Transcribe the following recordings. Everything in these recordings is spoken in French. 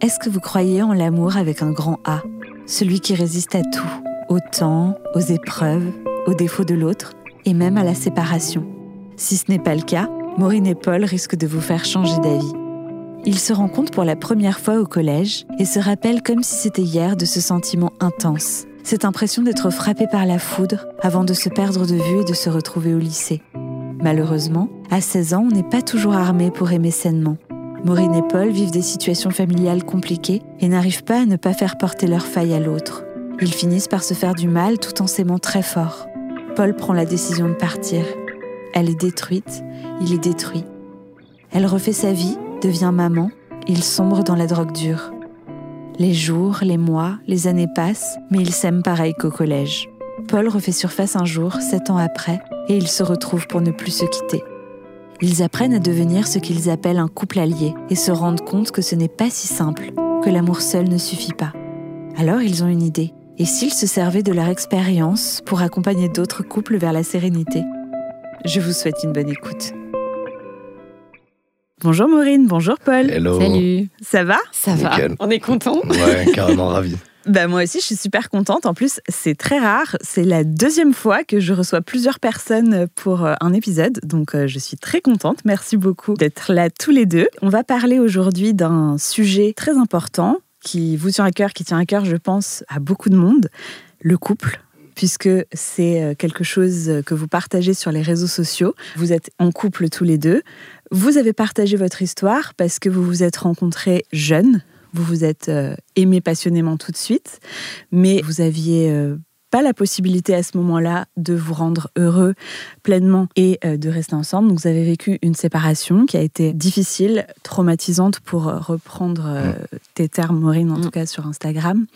est-ce que vous croyez en l'amour avec un grand A Celui qui résiste à tout, au temps, aux épreuves, aux défauts de l'autre et même à la séparation? Si ce n'est pas le cas, Maureen et Paul risquent de vous faire changer d'avis. Ils se rencontrent pour la première fois au collège et se rappellent comme si c'était hier de ce sentiment intense, cette impression d'être frappé par la foudre avant de se perdre de vue et de se retrouver au lycée. Malheureusement, à 16 ans, on n'est pas toujours armé pour aimer sainement. Maureen et Paul vivent des situations familiales compliquées et n'arrivent pas à ne pas faire porter leur faille à l'autre. Ils finissent par se faire du mal tout en s'aimant très fort. Paul prend la décision de partir. Elle est détruite, il est détruit. Elle refait sa vie, devient maman, il sombre dans la drogue dure. Les jours, les mois, les années passent, mais ils s'aiment pareil qu'au collège. Paul refait surface un jour, sept ans après, et ils se retrouvent pour ne plus se quitter. Ils apprennent à devenir ce qu'ils appellent un couple allié et se rendent compte que ce n'est pas si simple, que l'amour seul ne suffit pas. Alors ils ont une idée. Et s'ils se servaient de leur expérience pour accompagner d'autres couples vers la sérénité Je vous souhaite une bonne écoute. Bonjour Maureen, bonjour Paul. Hello. Salut. Ça va? Ça va Nickel. On est content Ouais, carrément ravi. Bah moi aussi, je suis super contente. En plus, c'est très rare. C'est la deuxième fois que je reçois plusieurs personnes pour euh, un épisode. Donc, euh, je suis très contente. Merci beaucoup d'être là tous les deux. On va parler aujourd'hui d'un sujet très important qui vous tient à cœur, qui tient à cœur, je pense, à beaucoup de monde, le couple puisque c'est euh, quelque chose que vous partagez sur les réseaux sociaux. Vous êtes en couple tous les deux. Vous avez partagé votre histoire parce que vous vous êtes rencontrés jeunes, vous vous êtes euh, aimés passionnément tout de suite, mais vous aviez euh, pas la possibilité à ce moment-là de vous rendre heureux pleinement et euh, de rester ensemble. Donc vous avez vécu une séparation qui a été difficile, traumatisante pour reprendre euh, tes termes, Maureen, en Mm. tout cas sur Instagram.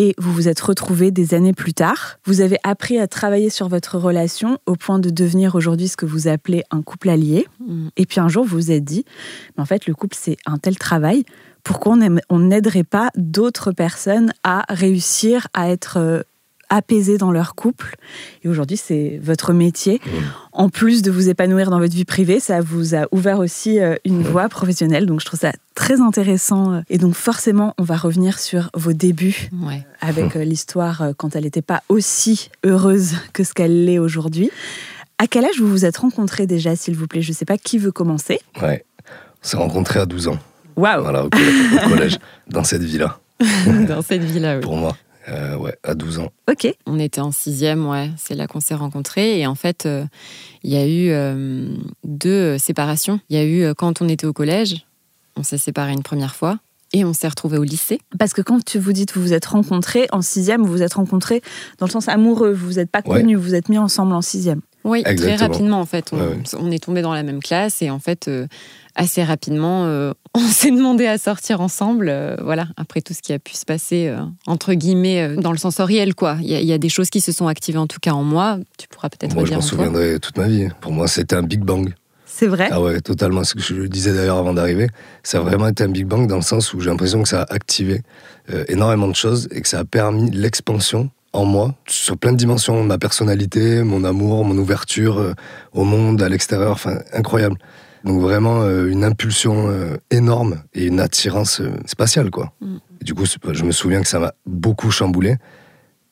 Et vous vous êtes retrouvés des années plus tard. Vous avez appris à travailler sur votre relation au point de devenir aujourd'hui ce que vous appelez un couple allié. Mm. Et puis un jour, vous vous êtes dit, mais en fait, le couple, c'est un tel travail. Pourquoi on n'aiderait pas d'autres personnes à réussir à être euh, apaisées dans leur couple Et aujourd'hui, c'est votre métier. En plus de vous épanouir dans votre vie privée, ça vous a ouvert aussi euh, une voie professionnelle. Donc, je trouve ça très intéressant. Et donc, forcément, on va revenir sur vos débuts Ouais. avec euh, l'histoire euh, quand elle n'était pas aussi heureuse que ce qu'elle l'est aujourd'hui. À quel âge vous vous êtes rencontrés déjà, s'il vous plaît? Je ne sais pas qui veut commencer. Ouais. On s'est rencontrés à 12 ans, Waouh voilà, au collège, au collège, dans cette vie-là, Dans cette vie-là, oui. pour moi. Euh, ouais, à 12 ans. Ok. On était en sixième, ouais. C'est là qu'on s'est rencontrés. Et en fait, euh, il y a eu euh, deux séparations. Il y a eu euh, quand on était au collège, on s'est séparés une première fois. Et on s'est retrouvés au lycée. Parce que quand tu vous dites vous vous êtes rencontrés en sixième, vous vous êtes rencontrés dans le sens amoureux, vous vous êtes pas Ouais. connus, vous vous êtes mis ensemble en sixième. Oui, très rapidement en fait. On, Ouais, ouais. on est tombés dans la même classe et en fait, euh, assez rapidement, euh, on s'est demandé à sortir ensemble. euh, voilà, après tout ce qui a pu se passer, euh, entre guillemets, euh, dans le sensoriel, quoi. Il y, a- il y a des choses qui se sont activées en tout cas en moi. Tu pourras peut-être Moi, je m'en toi. souviendrai toute ma vie. Pour moi, c'était un Big Bang. C'est vrai? Ah ouais, totalement. Ce que je disais d'ailleurs avant d'arriver, ça a vraiment été un Big Bang dans le sens où j'ai l'impression que ça a activé euh, énormément de choses et que ça a permis l'expansion en moi sur plein de dimensions, ma personnalité, mon amour, mon ouverture euh, au monde, à l'extérieur, enfin incroyable. Donc vraiment euh, une impulsion euh, énorme et une attirance euh, spatiale quoi. Mm. Et du coup, je me souviens que ça m'a beaucoup chamboulé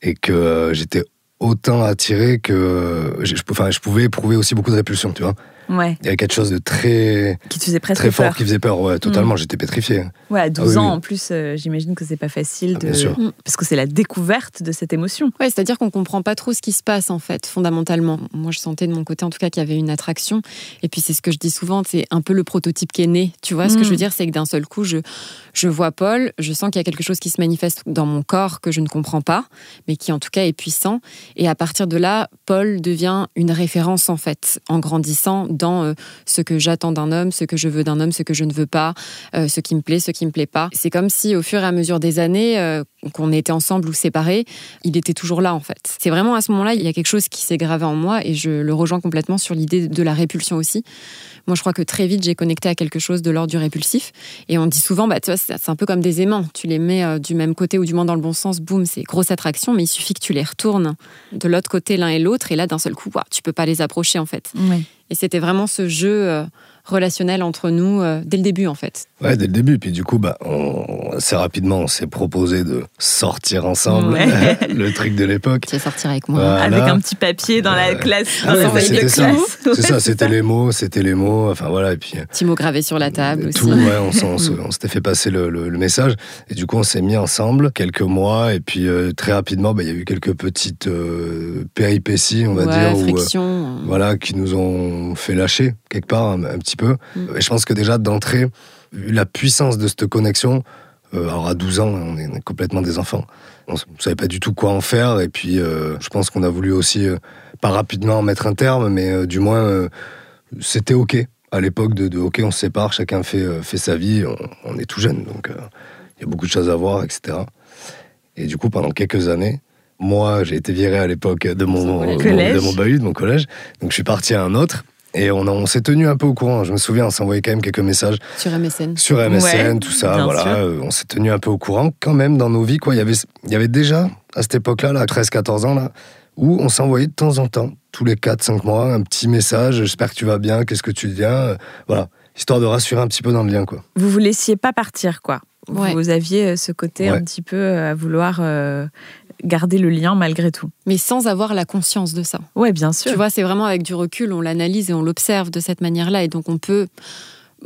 et que j'étais autant attiré que je, je pouvais éprouver aussi beaucoup de répulsion, tu vois. Ouais. Il y avait quelque chose de très, Qui te faisait presque très fort peur. qui faisait peur. Ouais, totalement, j'étais pétrifié. Ouais, à 12 Ah oui, ans oui. en plus, euh, j'imagine que c'est pas facile Ah, de. bien sûr. Parce que c'est la découverte de cette émotion. Ouais, c'est-à-dire qu'on comprend pas trop ce qui se passe en fait, fondamentalement. Moi, je sentais de mon côté, en tout cas, qu'il y avait une attraction. Et puis, c'est ce que je dis souvent, c'est un peu le prototype qui est né. Tu vois, ce que Mm. je veux dire, c'est que d'un seul coup, je, je vois Paul, je sens qu'il y a quelque chose qui se manifeste dans mon corps que je ne comprends pas, mais qui en tout cas est puissant. Et à partir de là, Paul devient une référence en fait, en grandissant dans euh, ce que j'attends d'un homme, ce que je veux d'un homme, ce que je ne veux pas, euh, ce qui me plaît, ce qui me plaît pas. C'est comme si au fur et à mesure des années euh, qu'on était ensemble ou séparés, il était toujours là en fait. C'est vraiment à ce moment-là, il y a quelque chose qui s'est gravé en moi et je le rejoins complètement sur l'idée de la répulsion aussi. Moi, je crois que très vite, j'ai connecté à quelque chose de l'ordre du répulsif. Et on dit souvent, bah, c'est un peu comme des aimants. Tu les mets du même côté ou du moins dans le bon sens, boum, c'est grosse attraction, mais il suffit que tu les retournes de l'autre côté l'un et l'autre. Et là, d'un seul coup, ouah, tu peux pas les approcher en fait. Ouais. Et c'était vraiment ce jeu euh, relationnel entre nous euh, dès le début en fait. Ouais, dès le début. Puis du coup, bah, on, assez rapidement, on s'est proposé de sortir ensemble. Ouais. le truc de l'époque. Tu vas sortir avec moi. Voilà. Avec un petit papier dans la classe. Ah dans ouais, bah, c'était ça. classe. C'est ça, c'était les mots, c'était les mots. Enfin voilà, et puis. euh, Petit mot gravé sur la table Tout, aussi. ouais, on, s'était fait passer le, le- le message. Et du coup, on s'est mis ensemble quelques mois. Et puis, euh, très rapidement, bah, il y a eu quelques petites euh, péripéties, on va Ouais, dire, où, euh, voilà, qui nous ont fait lâcher quelque part un, un petit peu. Mm. Et je pense que déjà, d'entrée, vu la puissance de cette connexion, euh, alors à 12 ans, on est, complètement des enfants. On ne savait pas du tout quoi en faire. Et puis, euh, je pense qu'on a voulu aussi, euh, pas rapidement mettre un terme, mais du moins, c'était OK. À l'époque de, de OK, on se sépare, chacun fait, fait sa vie, on, on est tout jeune, donc il y a beaucoup de choses à voir, etc. Et du coup, pendant quelques années, moi, j'ai été viré à l'époque de mon, mon- de mon bahut, de mon collège. Donc je suis parti à un autre. Et on, a- on s'est tenu un peu au courant. Je me souviens, on s'envoyait quand même quelques messages Sur MSN. sur MSN, Ouais, tout ça. Voilà. Euh, on s'est tenu un peu au courant quand même dans nos vies. Quoi. Il, y avait, il y avait déjà, à cette époque-là, là, 13-14 ans, là, où on s'envoyait de temps en temps, tous les 4-5 mois, un petit message. J'espère que tu vas bien, qu'est-ce que tu deviens. Euh, Voilà, histoire de rassurer un petit peu dans le lien. Quoi. Vous vous laissiez pas partir, quoi. Ouais. Vous aviez euh, ce côté Ouais. un petit peu à vouloir euh, garder le lien malgré tout. Mais sans avoir la conscience de ça. Ouais, bien sûr. Tu vois, c'est vraiment avec du recul, on l'analyse et on l'observe de cette manière-là. Et donc, on peut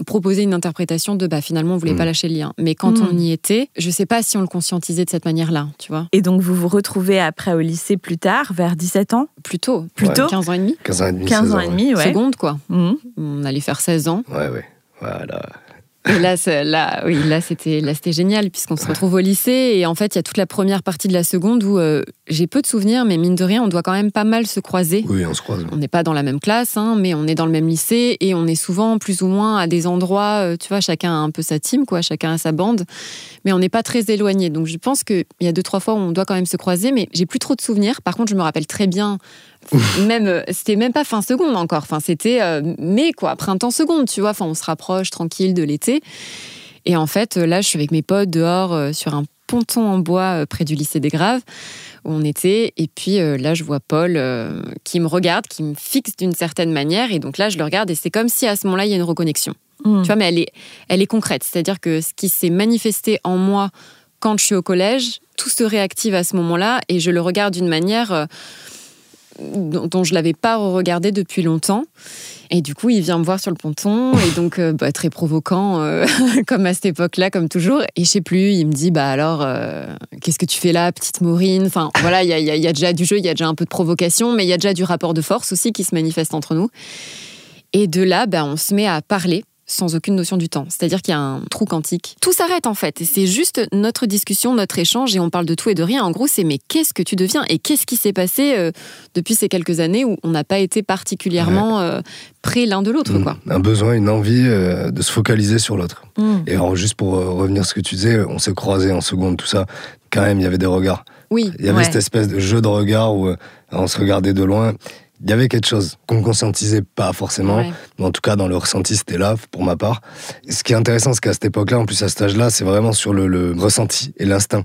proposer une interprétation de bah finalement on voulait Mm. pas lâcher le lien mais quand Mm. on y était je sais pas si on le conscientisait de cette manière-là tu vois Et donc vous vous retrouvez après au lycée plus tard, vers 17 ans? Plutôt Plutôt 15 ans et demi 15 ans et demi, 15 16 ans et demi, ouais. seconde quoi Mhm. on allait faire 16 ans Ouais, ouais. Voilà. Et là, là, oui, là c'était, là c'était génial puisqu'on se retrouve au lycée et en fait il y a toute la première partie de la seconde où euh, j'ai peu de souvenirs, mais mine de rien, on doit quand même pas mal se croiser. Oui, on se croise. On n'est pas dans la même classe, hein, mais on est dans le même lycée et on est souvent plus ou moins à des endroits, euh, tu vois, chacun a un peu sa team, quoi, chacun a sa bande, mais on n'est pas très éloigné. Donc je pense qu'il y a deux trois fois où on doit quand même se croiser, mais j'ai plus trop de souvenirs. Par contre, je me rappelle très bien. Même euh, c'était même pas fin seconde encore. Enfin, c'était euh, mai quoi, printemps seconde, tu vois. Enfin, on se rapproche tranquille de l'été. Et en fait, euh, là, je suis avec mes potes dehors euh, sur un ponton en bois euh, près du lycée des Graves où on était. Et puis là, je vois Paul qui me regarde, qui me fixe d'une certaine manière. Et donc là, je le regarde et c'est comme si à ce moment-là, il y a une reconnexion. Mhm. Tu vois, mais elle est, elle est concrète. C'est-à-dire que ce qui s'est manifesté en moi quand je suis au collège, tout se réactive à ce moment-là et je le regarde d'une manière dont, dont je l'avais pas regardé depuis longtemps. Et du coup, il vient me voir sur le ponton et donc euh, bah, très provoquant, euh, comme à cette époque-là, comme toujours. Et je sais plus, il me dit bah alors, euh, qu'est-ce que tu fais là, petite Maureen? Enfin voilà, il y a, il y a- il y a déjà du jeu, il y a déjà un peu de provocation, mais il y a déjà du rapport de force aussi qui se manifeste entre nous. Et de là, bah, on se met à parler sans aucune notion du temps. C'est-à-dire qu'il y a un trou quantique. Tout s'arrête en fait. Et c'est juste notre discussion, notre échange, et on parle de tout et de rien. En gros, c'est mais qu'est-ce que tu deviens? Et qu'est-ce qui s'est passé euh, depuis ces quelques années où on n'a pas été particulièrement euh, près l'un de l'autre, Mm. quoi? Un besoin, une envie euh, de se focaliser sur l'autre. Mhm. Et alors, juste pour revenir à ce que tu disais, on s'est croisés en seconde, tout ça. Quand même, il y avait des regards. Oui, Il y avait Ouais. cette espèce de jeu de regard où on se regardait de loin. Il y avait quelque chose qu'on ne conscientisait pas forcément. ouais. Mais en tout cas, dans le ressenti, c'était là, pour ma part. Et ce qui est intéressant, c'est qu'à cette époque-là, en plus à cet âge-là, c'est vraiment sur le, le ressenti et l'instinct.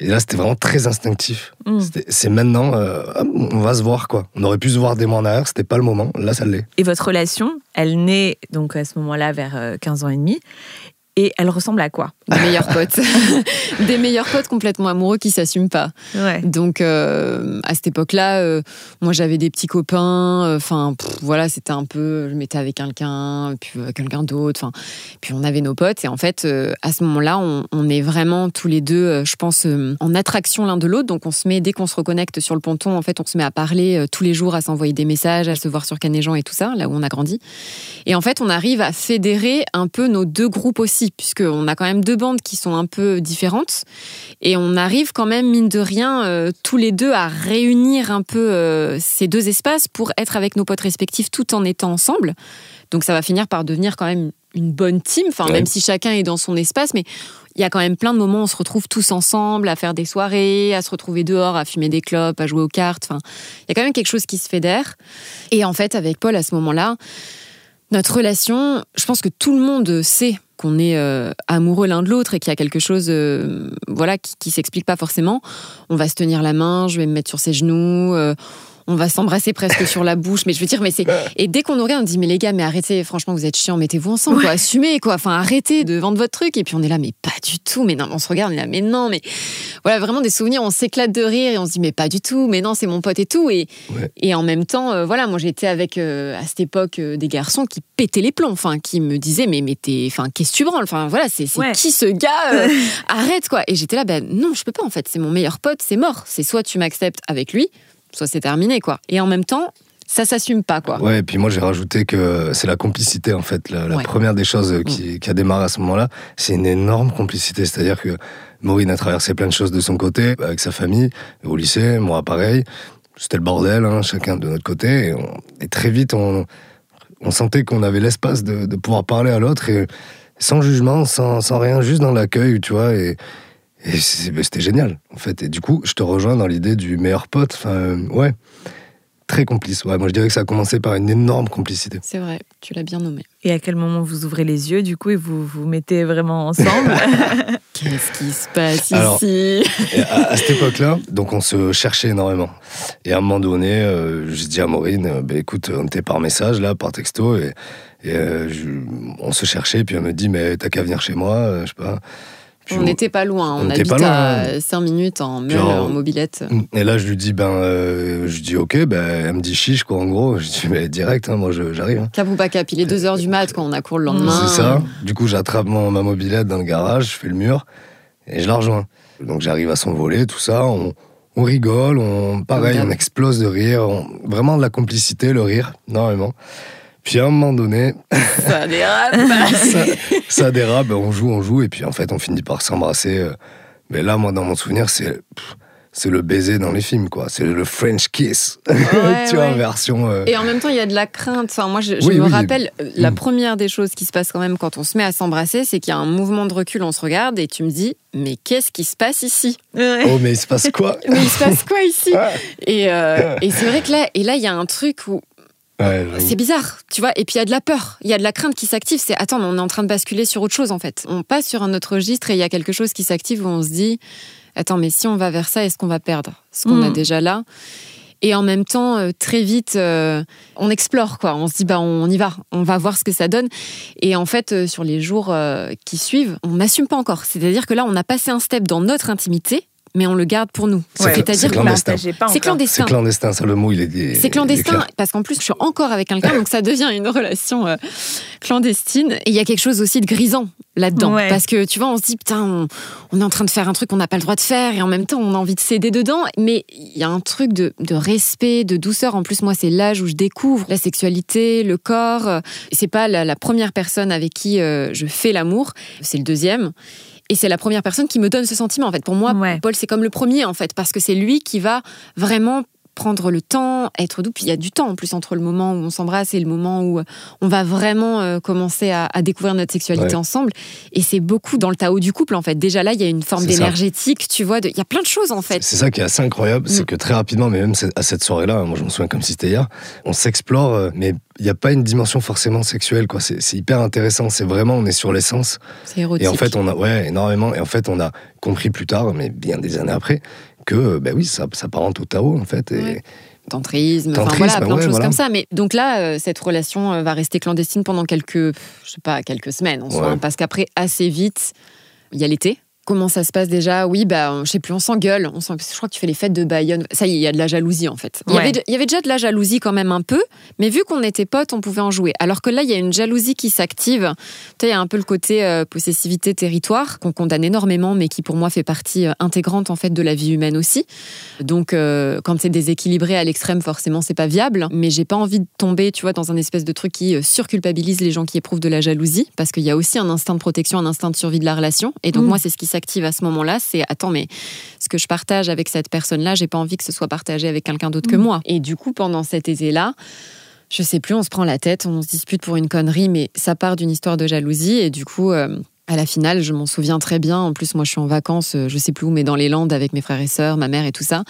Et là, c'était vraiment très instinctif. C'était- C'est maintenant, euh, on va se voir, quoi. On aurait pu se voir des mois en arrière, c'était pas le moment. Là, ça l'est. Et votre relation, elle naît donc à ce moment-là vers euh, 15 ans et demi. Et elle ressemble à quoi? Des meilleurs potes. des meilleurs potes complètement amoureux qui s'assument pas. Ouais. Donc euh, à cette époque-là, euh, moi j'avais des petits copains. euh, Enfin voilà, c'était un peu, je m'étais avec quelqu'un, puis quelqu'un d'autre. Enfin, puis on avait nos potes et en fait à ce moment-là, on, on est vraiment tous les deux, je pense, en attraction l'un de l'autre. Donc on se met dès qu'on se reconnecte sur le ponton, en fait, on se met à parler tous les jours, à s'envoyer des messages, à se voir sur Canéjean et tout ça, là où on a grandi. Et en fait, on arrive à fédérer un peu nos deux groupes aussi, puisqu'on a quand même deux bandes qui sont un peu différentes. Et on arrive quand même, mine de rien, euh, tous les deux à réunir un peu euh, ces deux espaces pour être avec nos potes respectifs tout en étant ensemble. Donc ça va finir par devenir quand même une bonne team, enfin, Ouais. même si chacun est dans son espace, mais il y a quand même plein de moments où on se retrouve tous ensemble à faire des soirées, à se retrouver dehors, à fumer des clopes, à jouer aux cartes. Enfin, il y a quand même quelque chose qui se fédère. Et en fait, avec Paul, à ce moment-là, notre relation, je pense que tout le monde sait qu'on est euh, amoureux l'un de l'autre et qu'il y a quelque chose euh, voilà qui, s'explique pas forcément. On va se tenir la main je vais me mettre sur ses genoux euh, on va s'embrasser presque sur la bouche. Mais je veux dire, mais c'est. Et dès qu'on nous regarde, on dit, mais les gars, mais arrêtez, franchement, vous êtes chiants, mettez-vous ensemble, quoi, assumez, quoi. Enfin, arrêtez de vendre votre truc. Et puis on est là, mais pas du tout. Mais non, on se regarde, on est là, mais non, mais. Voilà, vraiment des souvenirs, on s'éclate de rire et on se dit, mais pas du tout, mais non, c'est mon pote et tout. Et, et en même temps, euh, voilà, moi j'étais avec, euh, à cette époque, euh, des garçons qui pétaient les plombs, enfin, qui me disaient, mais, mais t'es. Enfin, qu'est-ce que tu branles Enfin, voilà, c'est qui ce gars Arrête, quoi. Et j'étais là, ben non, je peux pas, en fait. C'est mon meilleur pote, c'est mort. C'est soit tu m'acceptes avec lui, soit c'est terminé, quoi. Et en même temps, ça s'assume pas, quoi. Ouais, et puis moi j'ai rajouté que c'est la complicité, en fait. La, première des choses mm. qui, a démarré à ce moment-là, c'est une énorme complicité. C'est-à-dire que Maureen a traversé plein de choses de son côté, avec sa famille, au lycée, moi pareil. C'était le bordel, hein, chacun de notre côté. Et, très vite, on, on sentait qu'on avait l'espace de, de, pouvoir parler à l'autre, et sans jugement, sans, sans rien, juste dans l'accueil, tu vois. Et, et c'était génial, en fait. Et du coup, je te rejoins dans l'idée du meilleur pote. Enfin, euh, ouais, très complice. Ouais, moi, je dirais que ça a commencé par une énorme complicité. C'est vrai, tu l'as bien nommé. Et à quel moment vous ouvrez les yeux, du coup, et vous vous mettez vraiment ensemble? Qu'est-ce qui se passe ici? À, cette époque-là, donc on se cherchait énormément. Et à un moment donné, euh, je dis à Maureen, euh, bah, écoute, on était par message, là, par texto, et, on se cherchait, puis elle me dit, mais t'as qu'à venir chez moi, je sais pas on n'était pas loin, on, habite à 5 minutes en en mobilette. Et là, je lui dis, ben, euh, je dis ok, ben, elle me dit chiche, quoi, en gros. Je dis, mais direct, hein, moi, j'arrive. Hein. Cap ou pas cap, il est 2h du mat quand on a cours le lendemain. C'est ça. Du coup, j'attrape ma mobilette dans le garage, je fais le mur et je la rejoins. Donc, j'arrive à son volet, tout ça, on, rigole, on, pareil, on explose de rire, vraiment de la complicité, le rire, énormément. Puis à un moment donné. Ça dérape ça, dérape, on joue, on joue, et puis en fait, on finit par s'embrasser. Euh. Mais là, moi, dans mon souvenir, c'est. C'est le baiser dans les films, quoi. C'est le French kiss, tu vois, en version. Euh. Et en même temps, il y a de la crainte. Enfin, moi, je, me rappelle, euh, la mm. première des choses qui se passe quand même quand on se met à s'embrasser, c'est qu'il y a un mouvement de recul, on se regarde et tu me dis, mais qu'est-ce qui se passe ici? Oh, mais il se passe quoi? Mais il se passe quoi ici? Et, et c'est vrai que là, et là, il y a un truc où c'est bizarre, tu vois. Et puis il y a de la peur, il y a de la crainte qui s'active. C'est attends, on est en train de basculer sur autre chose en fait. On passe sur un autre registre et il y a quelque chose qui s'active où on se dit attends, mais si on va vers ça, est-ce qu'on va perdre ce qu'on a hmm. déjà là? Et en même temps, euh, très vite, euh, on explore, quoi. On se dit, bah, on y va, on va voir ce que ça donne. Et en fait, euh, sur les jours qui suivent, on n'assume pas encore. C'est-à-dire que là, on a passé un step dans notre intimité mais on le garde pour nous. C'est-à-dire clandestin. C'est clandestin. C'est clandestin, ça le mot, il est. C'est clandestin parce qu'en plus, je suis encore avec quelqu'un, donc ça devient une relation euh, clandestine. Et il y a quelque chose aussi de grisant là-dedans, parce que tu vois, on se dit putain, on, est en train de faire un truc qu'on n'a pas le droit de faire, et en même temps, on a envie de céder dedans. Mais il y a un truc de, respect, de douceur. En plus, moi, c'est l'âge où je découvre la sexualité, le corps. C'est pas la, première personne avec qui euh, je fais l'amour, c'est le deuxième. Et c'est la première personne qui me donne ce sentiment. En fait, pour moi, Paul, c'est comme le premier, en fait, parce que c'est lui qui va vraiment prendre le temps, être doux. Puis il y a du temps en plus entre le moment où on s'embrasse et le moment où on va vraiment euh, commencer à, découvrir notre sexualité ensemble. Et c'est beaucoup dans le Tao du couple en fait. Déjà là, il y a une forme d'énergétique, tu vois. Il y a plein de choses en fait. C'est ça qui est assez incroyable, c'est mm. que très rapidement, mais même à cette soirée-là, moi je me souviens comme si c'était hier, on s'explore, euh, mais il n'y a pas une dimension forcément sexuelle. quoi. C'est hyper intéressant. C'est vraiment, on est sur l'essence. C'est érotique. Et en fait, on a, ouais, énormément. Et en fait, on a compris plus tard, mais bien des années après, que ben oui, ça, ça parente au Tao en fait. Et, Tantrisme, enfin voilà, plein de choses comme ça. Mais donc là, euh, cette relation euh, va rester clandestine pendant quelques, je sais pas, quelques semaines, en parce qu'après, assez vite, il y a l'été. Comment ça se passe déjà? Oui, bah, je sais plus, on s'engueule. On je crois que tu fais les fêtes de Bayonne. Ça y est, il y a de la jalousie en fait. Il, y avait, il y avait déjà de la jalousie quand même un peu, mais vu qu'on était potes, on pouvait en jouer. Alors que là, il y a une jalousie qui s'active. Tu il y a un peu le côté euh, possessivité territoire qu'on condamne énormément, mais qui pour moi fait partie euh, intégrante en fait de la vie humaine aussi. Donc, euh, quand c'est déséquilibré à l'extrême, forcément, c'est pas viable. Mais j'ai pas envie de tomber, tu vois, dans un espèce de truc qui surculpabilise les gens qui éprouvent de la jalousie, parce qu'il y a aussi un instinct de protection, un instinct de survie de la relation. Et donc, mm. moi, c'est ce qui s'active à ce moment-là, c'est attends, mais ce que je partage avec cette personne-là, j'ai pas envie que ce soit partagé avec quelqu'un d'autre que mm. moi. Et du coup, pendant cet été-là, je sais plus, on se prend la tête, on se dispute pour une connerie, mais ça part d'une histoire de jalousie. Et du coup, euh, à la finale, je m'en souviens très bien. En plus, moi, je suis en vacances, euh, je sais plus où, mais dans les Landes avec mes frères et sœurs, ma mère et tout ça.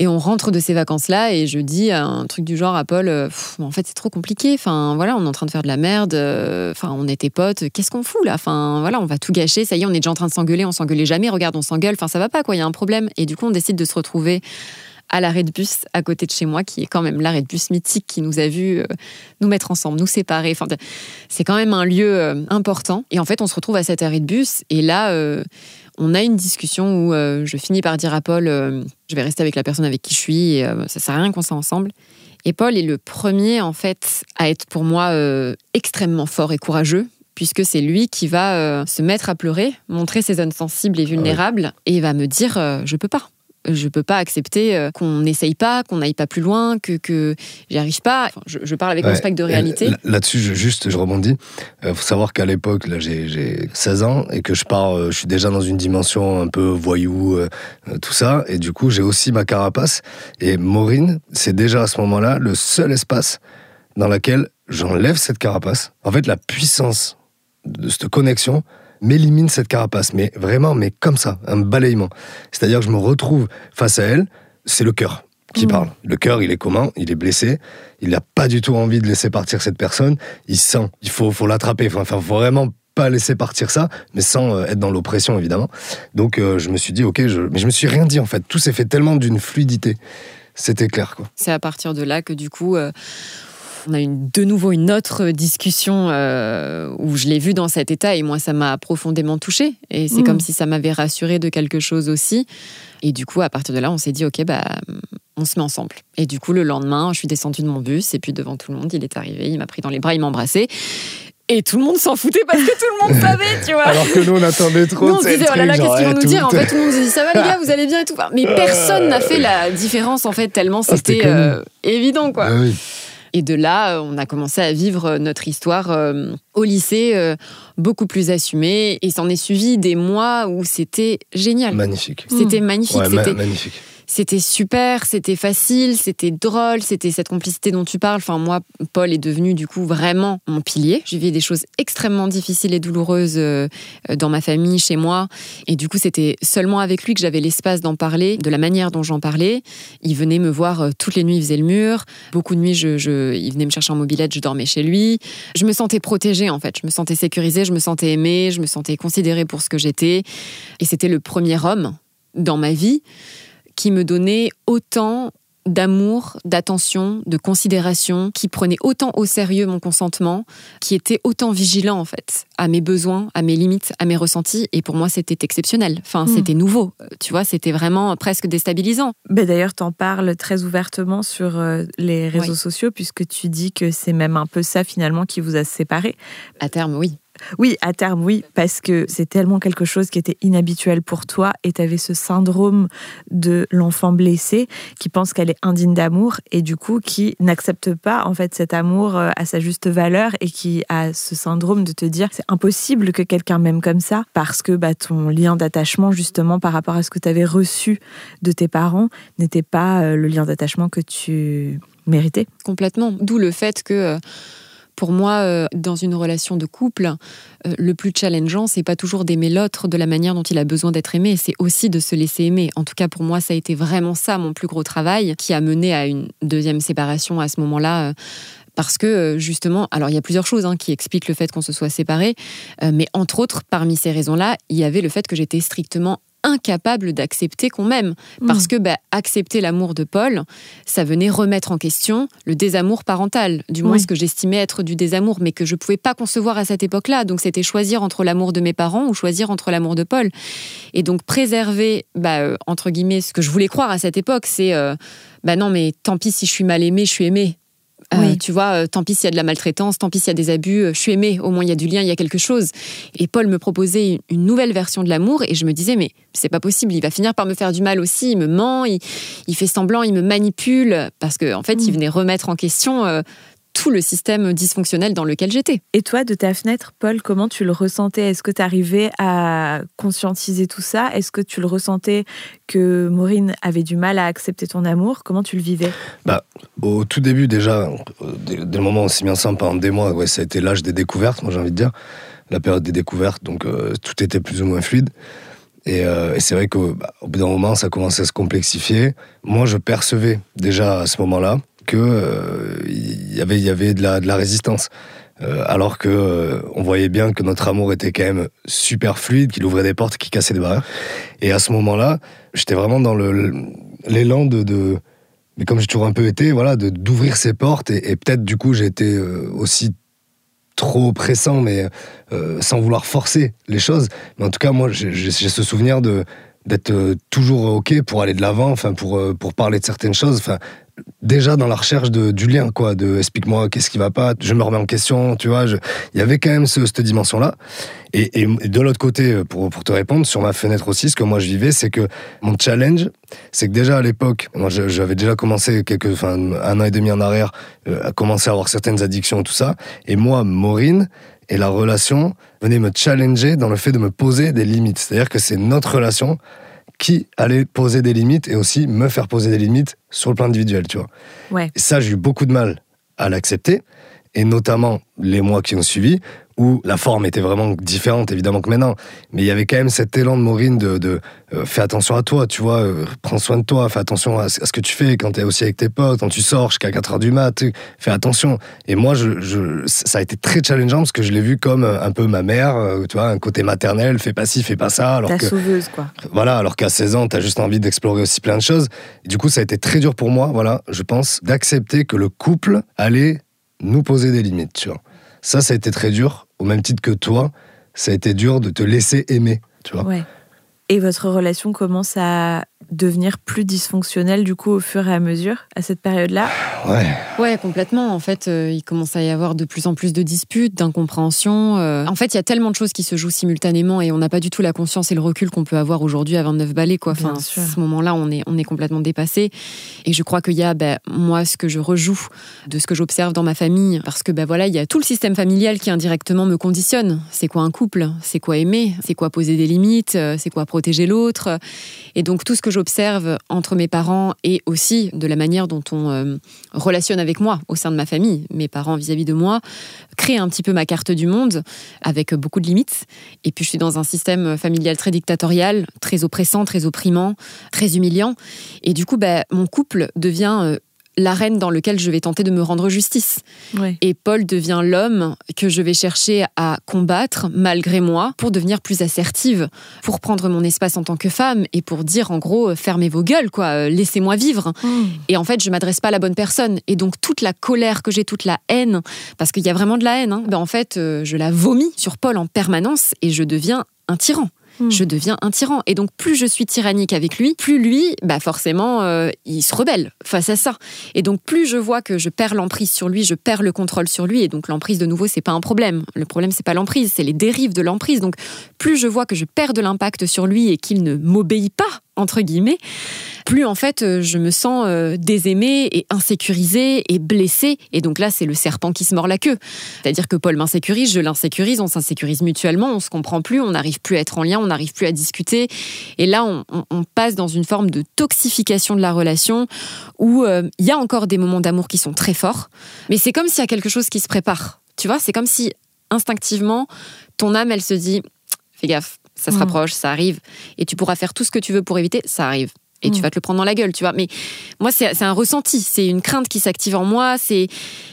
Et on rentre de ces vacances-là et je dis un truc du genre à Paul, euh, en fait c'est trop compliqué. Enfin voilà, on est en train de faire de la merde. Euh, enfin on était potes. Qu'est-ce qu'on fout là? Enfin voilà, on va tout gâcher. Ça y est, on est déjà en train de s'engueuler. On s'engueulait jamais. Regarde, on s'engueule. Enfin ça va pas quoi. Il y a un problème. Et du coup on décide de se retrouver à l'arrêt de bus à côté de chez moi, qui est quand même l'arrêt de bus mythique qui nous a vu nous mettre ensemble, nous séparer. Enfin, c'est quand même un lieu important. Et en fait, on se retrouve à cet arrêt de bus. Et là, on a une discussion où je finis par dire à Paul, je vais rester avec la personne avec qui je suis, et ça sert à rien qu'on soit ensemble. Et Paul est le premier, en fait, à être pour moi extrêmement fort et courageux puisque c'est lui qui va euh, se mettre à pleurer, montrer ses zones sensibles et ah vulnérables, et il va me dire euh, je peux pas. Je peux pas accepter euh, qu'on n'essaye pas, qu'on n'aille pas plus loin, que, que j'y arrive pas. je, parle avec mon spectre de réalité. Là-dessus, je, juste, je rebondis. Il faut savoir qu'à l'époque, là, j'ai 16 ans et que je pars, je suis déjà dans une dimension un peu voyou, tout ça. Et du coup, j'ai aussi ma carapace. Et Maureen, c'est déjà à ce moment-là le seul espace dans lequel j'enlève cette carapace. En fait, la puissance de cette connexion m'élimine cette carapace, mais vraiment, mais comme ça, un balayement. C'est-à-dire que je me retrouve face à elle, c'est le cœur qui mmh. parle. Le cœur, il est comment? Il est blessé. Il n'a pas du tout envie de laisser partir cette personne. Il sent. Il faut, faut l'attraper. Enfin, faut vraiment pas laisser partir ça, mais sans euh, être dans l'oppression évidemment. Donc euh, je me suis dit ok, je... mais je me suis rien dit en fait. Tout s'est fait tellement d'une fluidité. C'était clair quoi. C'est à partir de là que du coup. Euh, on a eu de nouveau une autre discussion euh, où je l'ai vu dans cet état et moi ça m'a profondément touchée et c'est mm. comme si ça m'avait rassuré de quelque chose aussi. Et du coup à partir de là on s'est dit ok bah on se met ensemble. Et du coup le lendemain je suis descendue de mon bus et puis devant tout le monde il est arrivé, il m'a pris dans les bras, il m'a embrassé. Et tout le monde s'en foutait parce que tout le monde savait, tu vois. Alors que nous, on attendait trop. Nous, on se disait, oh là là, qu'est-ce qu'ils vont nous dire En fait, tout le monde se dit, ça va les gars, vous allez bien et tout. Mais personne n'a fait la différence, en fait, tellement ah, c'était euh, évident, quoi. Ah oui. Et de là, on a commencé à vivre notre histoire euh, au lycée, euh, beaucoup plus assumée. Et s'en est suivi des mois où c'était génial. Magnifique. C'était magnifique. c'était magnifique c'était super, c'était facile, c'était drôle, c'était cette complicité dont tu parles. Enfin, moi, Paul est devenu du coup vraiment mon pilier. J'ai vécu des choses extrêmement difficiles et douloureuses euh, dans ma famille, chez moi. Et du coup, c'était seulement avec lui que j'avais l'espace d'en parler, de la manière dont j'en parlais. Il venait me voir euh, toutes les nuits, il faisait le mur. Beaucoup de nuits, il venait me chercher en mobilette, je dormais chez lui. Je me sentais protégée en fait, je me sentais sécurisée, je me sentais aimée, je me sentais considérée pour ce que j'étais. Et c'était le premier homme dans ma vie qui me donnait autant d'amour, d'attention, de considération, qui prenait autant au sérieux mon consentement, qui était autant vigilant en fait à mes besoins, à mes limites, à mes ressentis. Et pour moi, c'était exceptionnel. Enfin, hmm. c'était nouveau. Euh, tu vois, c'était vraiment presque déstabilisant. Ben D'ailleurs, tu en parles très ouvertement sur euh, les réseaux sociaux, puisque tu dis que c'est même un peu ça finalement qui vous a séparés. À terme, oui. Oui, à terme, oui, parce que c'est tellement quelque chose qui était inhabituel pour toi et tu avais ce syndrome de l'enfant blessé qui pense qu'elle est indigne d'amour et du coup qui n'accepte pas en fait cet amour euh, à sa juste valeur et qui a ce syndrome de te dire c'est impossible que quelqu'un m'aime comme ça parce que bah, ton lien d'attachement justement par rapport à ce que tu avais reçu de tes parents n'était pas euh, le lien d'attachement que tu méritais. Complètement. D'où le fait que euh, pour moi, euh, dans une relation de couple, euh, le plus challengeant, c'est pas toujours d'aimer l'autre de la manière dont il a besoin d'être aimé, c'est aussi de se laisser aimer. En tout cas, pour moi, ça a été vraiment ça, mon plus gros travail, qui a mené à une deuxième séparation à ce moment-là. Euh, parce que justement, alors il y a plusieurs choses hein, qui expliquent le fait qu'on se soit séparés, mais entre autres, parmi ces raisons-là, il y avait le fait que j'étais strictement incapable d'accepter qu'on m'aime. Parce mm. que bah, accepter l'amour de Paul, ça venait remettre en question le désamour parental, du moins ce que j'estimais être du désamour, mais que je ne pouvais pas concevoir à cette époque-là. Donc c'était choisir entre l'amour de mes parents ou choisir entre l'amour de Paul. Et donc préserver, bah, euh, entre guillemets, ce que je voulais croire à cette époque, c'est, euh, bah non, mais tant pis si je suis mal aimée, je suis aimée. Euh, tu vois, euh, tant pis s'il y a de la maltraitance, tant pis s'il y a des abus, euh, je suis aimée, au moins il y a du lien, il y a quelque chose. Et Paul me proposait une nouvelle version de l'amour et je me disais, mais c'est pas possible, il va finir par me faire du mal aussi, il me ment, il, fait semblant, il me manipule, parce qu'en en fait, il mm. venait remettre en question tout le système dysfonctionnel dans lequel j'étais. Et toi, de ta fenêtre, Paul, comment tu le ressentais? Est-ce que tu arrivais à conscientiser tout ça? Est-ce que tu le ressentais que Maureen avait du mal à accepter ton amour? Comment tu le vivais? Bah, Au tout début, déjà, dès, le moment où on s'est mis ensemble pendant des mois, ouais, ça a été l'âge des découvertes, moi j'ai envie de dire. La période des découvertes, donc euh, tout était plus ou moins fluide. Et, euh, c'est vrai qu'au bah, bout d'un moment, ça commençait à se complexifier. Moi, je percevais déjà à ce moment-là que euh, il y avait, y avait de la, de la résistance. Euh, alors que euh, on voyait bien que notre amour était quand même super fluide, qu'il ouvrait des portes, qu'il cassait des barrières. Et à ce moment-là, j'étais vraiment dans l'élan de, mais comme j'ai toujours un peu été, voilà, d'ouvrir ses portes et, peut-être du coup j'ai été euh, aussi trop pressant, mais euh, sans vouloir forcer les choses. Mais en tout cas, moi, j'ai ce souvenir de d'être euh, toujours ok pour aller de l'avant, enfin pour pour parler de certaines choses. Enfin, déjà dans la recherche de, du lien, quoi, de explique-moi qu'est-ce qui va pas, je me remets en question, tu vois. Il y avait quand même cette dimension-là. Et, de l'autre côté, pour, pour te répondre, sur ma fenêtre aussi, ce que moi je vivais, c'est que mon challenge, c'est que déjà à l'époque, moi j'avais déjà commencé quelques, enfin, un an et demi en arrière, euh, à commencer à avoir certaines addictions, tout ça. Et moi, Maureen, et la relation venait me challenger dans le fait de me poser des limites. C'est-à-dire que c'est notre relation qui allait poser des limites et aussi me faire poser des limites sur le plan individuel, tu vois. Ouais. Et ça, j'ai eu beaucoup de mal à l'accepter, et notamment les mois qui ont suivi, où la forme était vraiment différente, évidemment, que maintenant. Mais il y avait quand même cet élan de Maureen de, de euh, fais attention à toi, tu vois, euh, prends soin de toi, fais attention à, ce que tu fais quand tu es aussi avec tes potes, quand tu sors jusqu'à 4 heures du mat, fais attention. Et moi, je, je, ça a été très challengeant parce que je l'ai vu comme euh, un peu ma mère, tu vois, un côté maternel, fais pas ci, fais pas ça. Alors La sauveuse, quoi. Voilà, alors qu'à 16 ans, tu as juste envie d'explorer aussi plein de choses. Et du coup, ça a été très dur pour moi, voilà, je pense, d'accepter que le couple allait nous poser des limites, tu vois. Ça, ça a été très dur au même titre que toi, ça a été dur de te laisser aimer, tu vois. Ouais. Et votre relation commence à devenir plus dysfonctionnelle du coup au fur et à mesure à cette période-là Ouais. Ouais, complètement. En fait, euh, il commence à y avoir de plus en plus de disputes, d'incompréhensions. Euh. En fait, il y a tellement de choses qui se jouent simultanément et on n'a pas du tout la conscience et le recul qu'on peut avoir aujourd'hui à 29 balais. Quoi. Enfin, à ce moment-là, on est, on est complètement dépassé. Et je crois qu'il y a, ben, moi, ce que je rejoue de ce que j'observe dans ma famille, parce que ben, voilà, il y a tout le système familial qui indirectement me conditionne. C'est quoi un couple? C'est quoi aimer? C'est quoi poser des limites? C'est quoi protéger l'autre? Et donc, tout ce que j'observe entre mes parents et aussi de la manière dont on euh, relationne avec moi au sein de ma famille, mes parents vis-à-vis de moi, crée un petit peu ma carte du monde avec beaucoup de limites. Et puis je suis dans un système familial très dictatorial, très oppressant, très opprimant, très humiliant. Et du coup, bah, mon couple devient euh, l'arène dans laquelle je vais tenter de me rendre justice. Et Paul devient l'homme que je vais chercher à combattre malgré moi pour devenir plus assertive, pour prendre mon espace en tant que femme et pour dire en gros fermez vos gueules quoi, euh, laissez-moi vivre. Hmm. Et en fait, je m'adresse pas à la bonne personne et donc toute la colère que j'ai, toute la haine parce qu'il y a vraiment de la haine, hein, ben en fait, euh, je la vomis sur Paul en permanence et je deviens un tyran. Hmm. je deviens un tyran. Et donc, plus je suis tyrannique avec lui, plus lui, bah forcément, euh, il se rebelle face à ça. Et donc, plus je vois que je perds l'emprise sur lui, je perds le contrôle sur lui. Et donc, l'emprise, de nouveau, c'est pas un problème. Le problème, c'est pas l'emprise, c'est les dérives de l'emprise. Donc, plus je vois que je perds de l'impact sur lui et qu'il ne m'obéit pas plus en fait euh, je me sens euh, désaimée et insécurisée et blessée. Et donc là, c'est le serpent qui se mord la queue. C'est-à-dire que Paul m'insécurise, je l'insécurise, on s'insécurise mutuellement, on se comprend plus, on n'arrive plus à être en lien, on n'arrive plus à discuter. Et là, on, passe dans une forme de toxification de la relation où euh, il y a encore des moments d'amour qui sont très forts, mais c'est comme s'il y a quelque chose qui se prépare. Tu vois, c'est comme si instinctivement, ton âme, elle se dit, fais gaffe, ça se mm. rapproche, ça arrive, et tu pourras faire tout ce que tu veux pour éviter, ça arrive. Et tu mm. vas te le prendre dans la gueule, tu vois. Mais moi, c'est un ressenti, c'est une crainte qui s'active en moi. C'est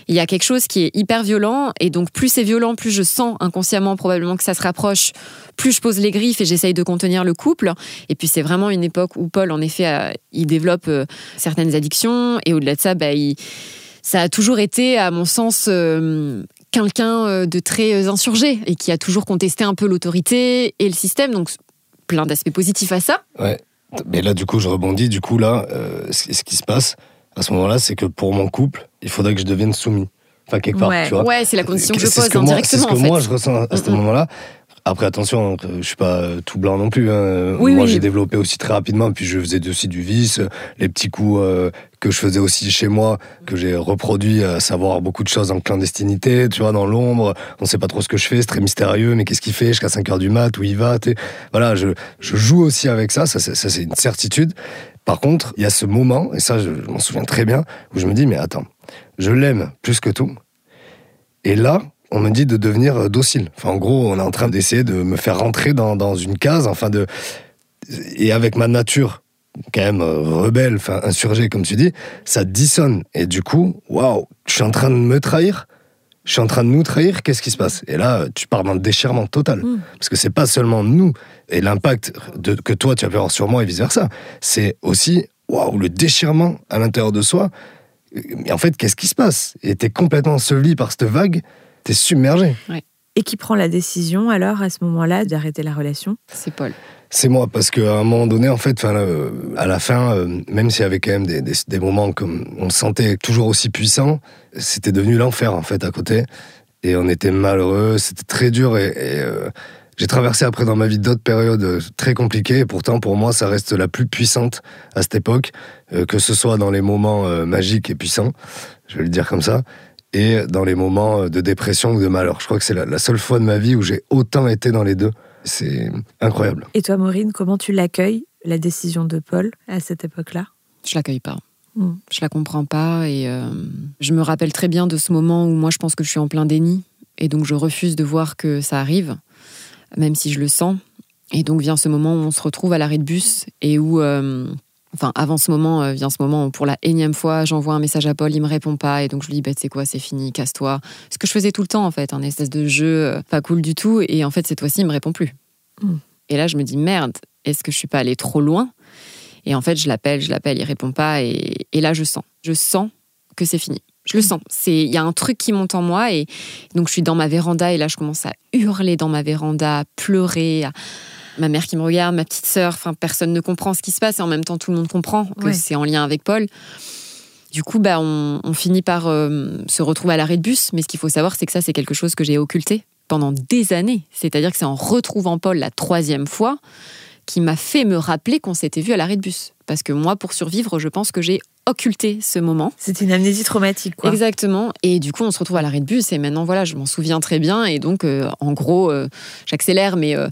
il y a quelque chose qui est hyper violent, et donc plus c'est violent, plus je sens inconsciemment probablement que ça se rapproche, plus je pose les griffes et j'essaye de contenir le couple. Et puis c'est vraiment une époque où Paul, en effet, il développe euh, certaines addictions, et au-delà de ça, bah, il ça a toujours été, à mon sens, euh, quelqu'un euh, de très euh, insurgé et qui a toujours contesté un peu l'autorité et le système. Donc, plein d'aspects positifs à ça. Ouais. Mais là, du coup, je rebondis. Du coup, là, ce qui se passe à ce moment-là, c'est que pour mon couple, il faudrait que je devienne soumis. Enfin, quelque part, ouais. tu vois. Ouais, c'est la condition que je pose indirectement. C'est ce que moi, je ressens à ce moment-là. Après, attention, je suis pas tout blanc non plus. Hein. Moi, j'ai développé aussi très rapidement, puis je faisais aussi du vice, les petits coups euh, que je faisais aussi chez moi, que j'ai reproduit, à savoir beaucoup de choses en clandestinité, tu vois, dans l'ombre. On sait pas trop ce que je fais, c'est très mystérieux, mais qu'est-ce qu'il fait? Jusqu'à 5 heures du mat, où il va, Voilà, je, je joue aussi avec ça, ça, ça c'est une certitude. Par contre, il y a ce moment, et ça, je m'en souviens très bien, où je me dis, mais attends, je l'aime plus que tout. Et là, on me dit de devenir euh, docile. Enfin, en gros, on est en train d'essayer de me faire rentrer dans, une case, enfin de et avec ma nature quand même euh, rebelle, enfin insurgée comme tu dis, ça dissonne. Et du coup, waouh, je suis en train de me trahir. Je suis en train de nous trahir, qu'est-ce qui se passe? Et là, tu pars dans le déchirement total. Hmm. Parce que c'est pas seulement nous et l'impact que toi tu as pu avoir sur moi et vice-versa. C'est aussi waouh, le déchirement à l'intérieur de soi. Mais en fait, qu'est-ce qui se passe? Et t'es complètement enseveli par cette vague, t'es submergé. Et qui prend la décision alors à ce moment-là d'arrêter la relation? C'est Paul. C'est moi, parce qu'à un moment donné, en fait, euh, à la fin, euh, même s'il y avait quand même des, des, moments comme on se sentait toujours aussi puissant, c'était devenu l'enfer, en fait, à côté. Et on était malheureux, c'était très dur. Et, euh, j'ai traversé après dans ma vie d'autres périodes très compliquées. Et pourtant, pour moi, ça reste la plus puissante à cette époque, que ce soit dans les moments magiques et puissants, je vais le dire comme ça, et dans les moments de dépression ou de malheur. Je crois que c'est la seule fois de ma vie où j'ai autant été dans les deux. C'est incroyable. Et toi, Maureen, comment tu l'accueilles, la décision de Paul, à cette époque-là? Je l'accueille pas. Hmm. Je la comprends pas et euh, je me rappelle très bien de ce moment où moi je pense que je suis en plein déni et donc je refuse de voir que ça arrive, même si je le sens. Et donc vient ce moment où on se retrouve à l'arrêt de bus et où, euh, enfin avant ce moment, euh, vient ce moment où pour la énième fois j'envoie un message à Paul, il me répond pas et donc je lui dis bah, c'est quoi, c'est fini, casse-toi. Ce que je faisais tout le temps en fait, un espèce de jeu pas cool du tout et en fait cette fois-ci il me répond plus. Hmm. Et là, je me dis, merde, est-ce que je suis pas allée trop loin? Et en fait, je l'appelle, je l'appelle, il répond pas. Et, là, je sens. Je sens que c'est fini. Je le sens. Il y a un truc qui monte en moi. Et donc, je suis dans ma véranda. Et là, je commence à hurler dans ma véranda, à pleurer. Ma mère qui me regarde, ma petite sœur. Enfin, personne ne comprend ce qui se passe. Et en même temps, tout le monde comprend que c'est en lien avec Paul. Du coup, bah, on, finit par euh, se retrouver à l'arrêt de bus. Mais ce qu'il faut savoir, c'est que ça, c'est quelque chose que j'ai occulté pendant des années. C'est-à-dire que c'est en retrouvant Paul la troisième fois qui m'a fait me rappeler qu'on s'était vu à l'arrêt de bus. Parce que moi, pour survivre, je pense que j'ai occulté ce moment. C'est une amnésie traumatique, quoi. Exactement. Et du coup, on se retrouve à l'arrêt de bus et maintenant, voilà, je m'en souviens très bien. Et donc, euh, en gros, euh, j'accélère, mais euh,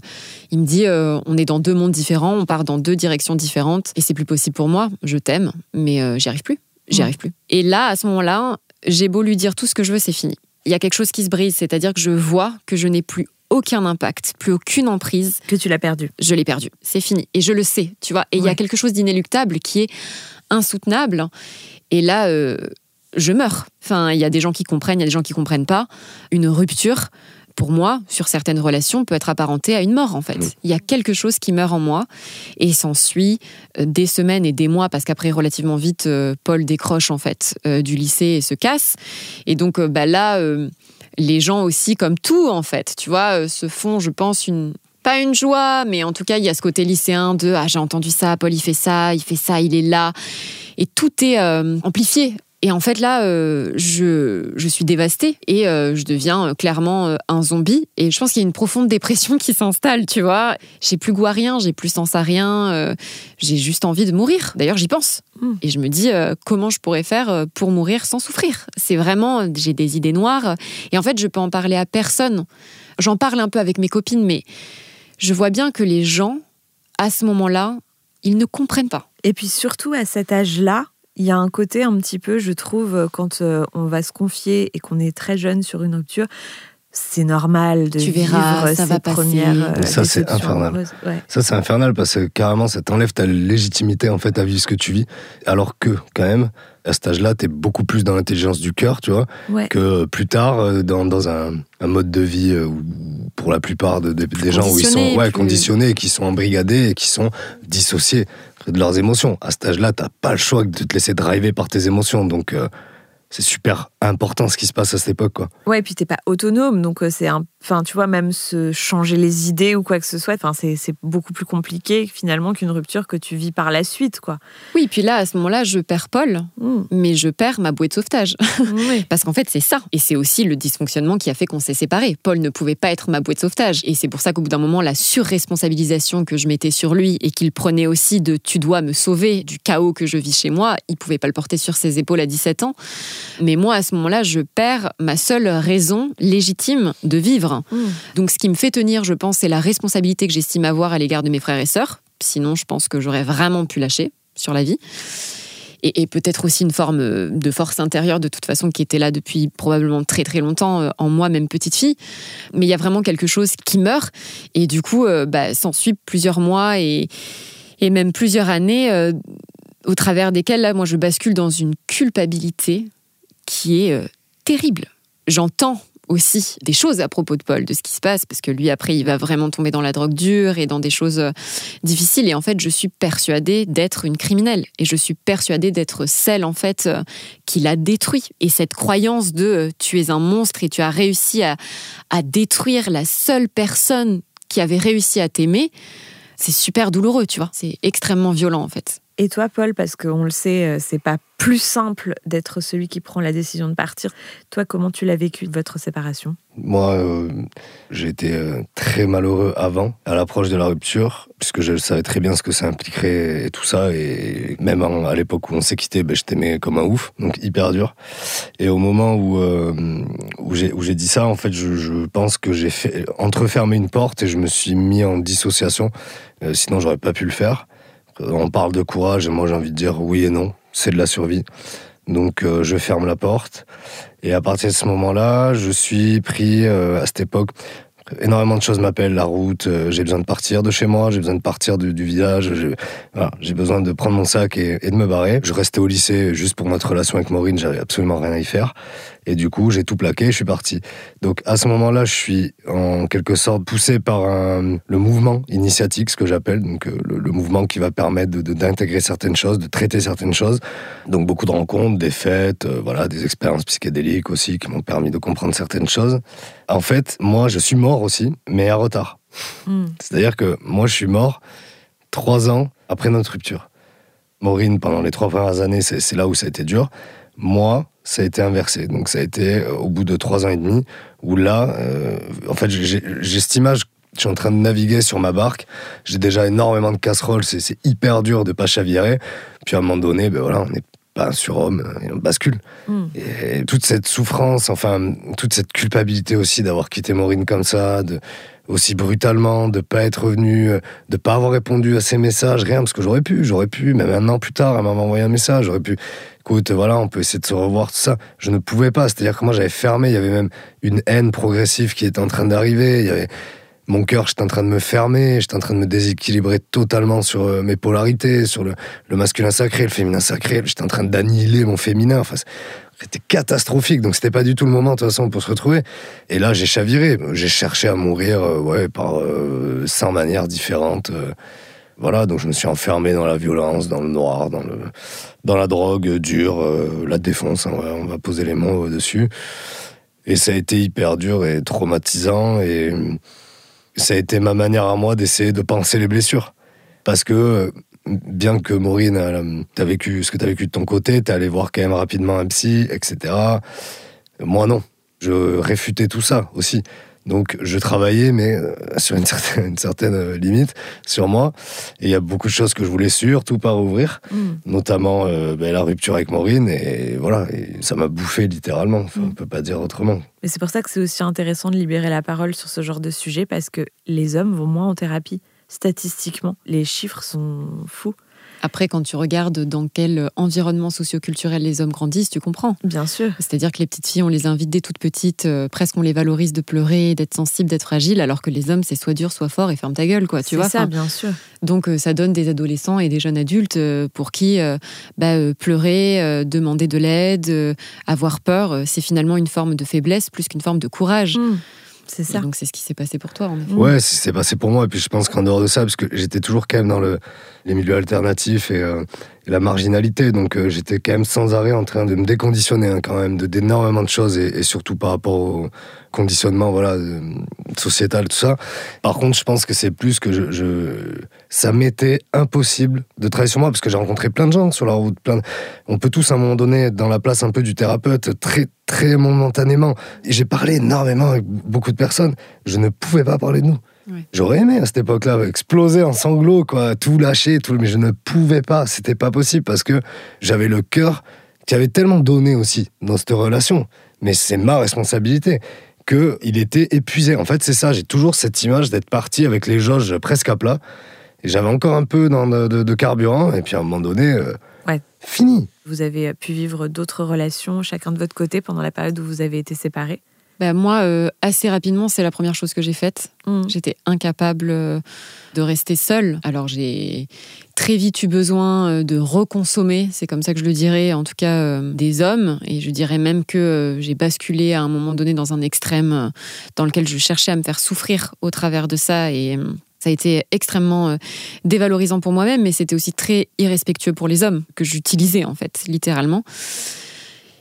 il me dit, on est dans deux mondes différents, on part dans deux directions différentes et c'est plus possible pour moi. Je t'aime, mais j'y arrive plus. J'y mm. arrive plus. Et là, à ce moment-là, j'ai beau lui dire tout ce que je veux, c'est fini il y a quelque chose qui se brise, c'est-à-dire que je vois que je n'ai plus aucun impact, plus aucune emprise. Que tu l'as perdu. Je l'ai perdu. C'est fini. Et je le sais, tu vois. Et il y a quelque chose d'inéluctable qui est insoutenable. Et là, euh, je meurs. Enfin, il y a des gens qui comprennent, il y a des gens qui comprennent pas. Une rupture, pour moi, sur certaines relations, peut être apparenté à une mort, en fait. Il y a quelque chose qui meurt en moi et s'ensuit euh, des semaines et des mois, parce qu'après, relativement vite, euh, Paul décroche, en fait, euh, du lycée et se casse. Et donc, bah, là, les gens aussi, comme tout, en fait, tu vois, se font, je pense, une, pas une joie, mais en tout cas, il y a ce côté lycéen de ah j'ai entendu ça, Paul il fait ça, il fait ça, il est là, et tout est amplifié et en fait, là, euh, je, je, suis dévastée et euh, je deviens euh, clairement un zombie. Et je pense qu'il y a une profonde dépression qui s'installe, tu vois. J'ai plus goût à rien, j'ai plus sens à rien, j'ai juste envie de mourir. D'ailleurs, j'y pense. Hmm. Et je me dis comment je pourrais faire pour mourir sans souffrir? C'est vraiment, j'ai des idées noires. Et en fait, je peux en parler à personne. J'en parle un peu avec mes copines, mais je vois bien que les gens, à ce moment-là, ils ne comprennent pas. Et puis surtout à cet âge-là, il y a un côté un petit peu, je trouve, quand euh, on va se confier et qu'on est très jeune sur une rupture, c'est normal de tu verras, vivre ça va premières euh, ça c'est infernal. ça c'est infernal parce que carrément ça t'enlève ta légitimité en fait à vivre ce que tu vis. Alors que quand même à cet âge-là t'es beaucoup plus dans l'intelligence du cœur tu vois que plus tard euh, dans, dans un, un, mode de vie où pour la plupart de, des gens où ils sont ouais, conditionnés qui sont embrigadés et qui sont dissociés de leurs émotions. À cet âge-là, t'as pas le choix de te laisser driver par tes émotions. Donc, euh, c'est super important ce qui se passe à cette époque. Quoi. Ouais, et puis t'es pas autonome, donc euh, c'est un. Enfin, tu vois, même se changer les idées ou quoi que ce soit, enfin, c'est beaucoup plus compliqué finalement qu'une rupture que tu vis par la suite, quoi. Oui, puis là, à ce moment-là, je perds Paul, mmh. mais je perds ma bouée de sauvetage. Parce qu'en fait, c'est ça. Et c'est aussi le dysfonctionnement qui a fait qu'on s'est séparés. Paul ne pouvait pas être ma bouée de sauvetage. Et c'est pour ça qu'au bout d'un moment, la surresponsabilisation que je mettais sur lui et qu'il prenait aussi de tu dois me sauver du chaos que je vis chez moi, il pouvait pas le porter sur ses épaules à 17 ans. Mais moi, à ce moment-là, je perds ma seule raison légitime de vivre. Hmm. Donc, ce qui me fait tenir, je pense, c'est la responsabilité que j'estime avoir à l'égard de mes frères et sœurs. Sinon, je pense que j'aurais vraiment pu lâcher sur la vie. Et, peut-être aussi une forme de force intérieure, de toute façon, qui était là depuis probablement très très longtemps euh, en moi, même petite fille. Mais il y a vraiment quelque chose qui meurt. Et du coup, euh, bah, s'ensuit plusieurs mois et, et même plusieurs années. Euh, au travers desquelles, là, moi, je bascule dans une culpabilité qui est euh, terrible. J'entends aussi des choses à propos de Paul, de ce qui se passe, parce que lui, après, il va vraiment tomber dans la drogue dure et dans des choses euh, difficiles. Et en fait, je suis persuadée d'être une criminelle. Et je suis persuadée d'être celle, en fait, euh, qui l'a détruit. Et cette croyance de euh, tu es un monstre et tu as réussi à, à détruire la seule personne qui avait réussi à t'aimer, c'est super douloureux, tu vois. C'est extrêmement violent, en fait. Et toi, Paul, parce qu'on le sait, euh, c'est pas plus simple d'être celui qui prend la décision de partir. Toi, comment tu l'as vécu votre séparation? Moi, euh, j'ai été euh, très malheureux avant, à l'approche de la rupture, puisque je savais très bien ce que ça impliquerait et tout ça. Et même à l'époque où on s'est quitté, ben, je t'aimais comme un ouf, donc hyper dur. Et au moment où, où j'ai dit ça, en fait, je, pense que j'ai fait entrefermer une porte et je me suis mis en dissociation. sinon, j'aurais pas pu le faire. On parle de courage et moi j'ai envie de dire oui et non, c'est de la survie. Donc euh, je ferme la porte et à partir de ce moment-là, je suis pris euh, à cette époque énormément de choses m'appellent, la route, euh, j'ai besoin de partir de chez moi, j'ai besoin de partir du, village, j'ai besoin de prendre mon sac et, de me barrer. Je restais au lycée juste pour notre relation avec Maureen, j'avais absolument rien à y faire. Et du coup, j'ai tout plaqué, je suis parti. Donc à ce moment-là, je suis en quelque sorte poussé par le mouvement initiatique, ce que j'appelle, donc euh, le, mouvement qui va permettre d'intégrer certaines choses, de traiter certaines choses. Donc beaucoup de rencontres, des fêtes, euh, voilà, des expériences psychédéliques aussi qui m'ont permis de comprendre certaines choses. En fait, moi, je suis mort aussi, mais à retard. Hmm. C'est-à-dire que moi, je suis mort trois ans après notre rupture. Maureen, pendant les trois premières années, c'est là où ça a été dur. Moi, ça a été inversé. Donc ça a été euh, au bout de trois ans et demi, où là, euh, en fait, j'ai cette image, je suis en train de naviguer sur ma barque, j'ai déjà énormément de casseroles, c'est hyper dur de pas chavirer. Puis à un moment donné, ben voilà, on n'est pas un surhomme, on bascule. Hmm. Et toute cette souffrance, enfin, toute cette culpabilité aussi d'avoir quitté Maureen comme ça, de, aussi brutalement, de pas être revenu, euh, de pas avoir répondu à ses messages, rien, parce que j'aurais pu, j'aurais pu, même un an plus tard, elle m'avait envoyé un message, j'aurais pu, écoute, voilà, on peut essayer de se revoir, tout ça. Je ne pouvais pas, c'est-à-dire que moi j'avais fermé, il y avait même une haine progressive qui était en train d'arriver, mon cœur, j'étais en train de me fermer, j'étais en train de me déséquilibrer totalement sur euh, mes polarités, sur le, le masculin sacré, le féminin sacré, j'étais en train d'annihiler mon féminin. Enfin, c'était catastrophique. Donc c'était pas du tout le moment de toute façon pour se retrouver. Et là, j'ai chaviré. J'ai cherché à mourir, euh, ouais, par euh, 100 manières différentes. Euh. Voilà, donc je me suis enfermé dans la violence, dans le noir, dans le, dans la drogue dure, euh, la défonce. Hein, on va poser les mots dessus. Et ça a été hyper dur et traumatisant. Et ça a été ma manière à moi d'essayer de penser les blessures. Parce que bien que Maureen, t'as vécu ce que t'as vécu de ton côté, t'es allé voir quand même rapidement un psy, etc. Moi, non. Je réfutais tout ça aussi. Donc, je travaillais, mais euh, sur une certaine, une certaine euh, limite sur moi. Et il y a beaucoup de choses que je voulais surtout pas rouvrir, mm. notamment euh, ben, la rupture avec Maureen. Et voilà, et ça m'a bouffé littéralement. Enfin, mm. On peut pas dire autrement. Mais c'est pour ça que c'est aussi intéressant de libérer la parole sur ce genre de sujet, parce que les hommes vont moins en thérapie statistiquement. Les chiffres sont fous. Après, quand tu regardes dans quel environnement socioculturel les hommes grandissent, tu comprends. Bien sûr. C'est-à-dire que les petites filles, on les invite dès toutes petites, euh, presque on les valorise de pleurer, d'être sensibles, d'être fragiles, alors que les hommes, c'est soit dur, soit fort et ferme ta gueule, quoi. Tu vois C'est ça, bien sûr. Donc, euh, ça donne des adolescents et des jeunes adultes euh, pour qui bah, pleurer, demander de l'aide, avoir peur, c'est finalement une forme de faiblesse plus qu'une forme de courage. Hmm. C'est ça. donc c'est ce qui s'est passé pour toi, en effet. Ouais, c'est passé pour moi. Et puis je pense qu'en dehors de ça, parce que j'étais toujours quand même dans le, les milieux alternatifs et, euh, la marginalité, donc euh, j'étais quand même sans arrêt en train de me déconditionner hein, quand même d'énormément de choses et, surtout par rapport au conditionnement voilà sociétal tout ça. Par contre, je pense que c'est plus que je ça m'était impossible de travailler sur moi parce que j'ai rencontré plein de gens sur la route. Plein On peut tous à un moment donné être dans la place un peu du thérapeute très très momentanément. J'ai parlé énormément avec beaucoup de personnes. Je ne pouvais pas parler de nous. J'aurais aimé à cette époque-là exploser en sanglots, quoi, tout lâcher, tout, mais je ne pouvais pas. C'était pas possible parce que j'avais le cœur qui avait tellement donné aussi dans cette relation. Mais c'est ma responsabilité qu'il était épuisé. En fait, c'est ça. J'ai toujours cette image d'être parti avec les jauges presque à plat. Et j'avais encore un peu de, carburant. Et puis à un moment donné, euh, fini. Vous avez pu vivre d'autres relations, chacun de votre côté, pendant la période où vous avez été séparés? Ben, moi, euh, assez rapidement, c'est la première chose que j'ai faite. Mm. J'étais incapable euh, de rester seule. Alors j'ai très vite eu besoin euh, de reconsommer, c'est comme ça que je le dirais, en tout cas euh, des hommes. Et je dirais même que euh, j'ai basculé à un moment donné dans un extrême dans lequel je cherchais à me faire souffrir au travers de ça. Et ça a été extrêmement dévalorisant pour moi-même, mais c'était aussi très irrespectueux pour les hommes que j'utilisais en fait, littéralement.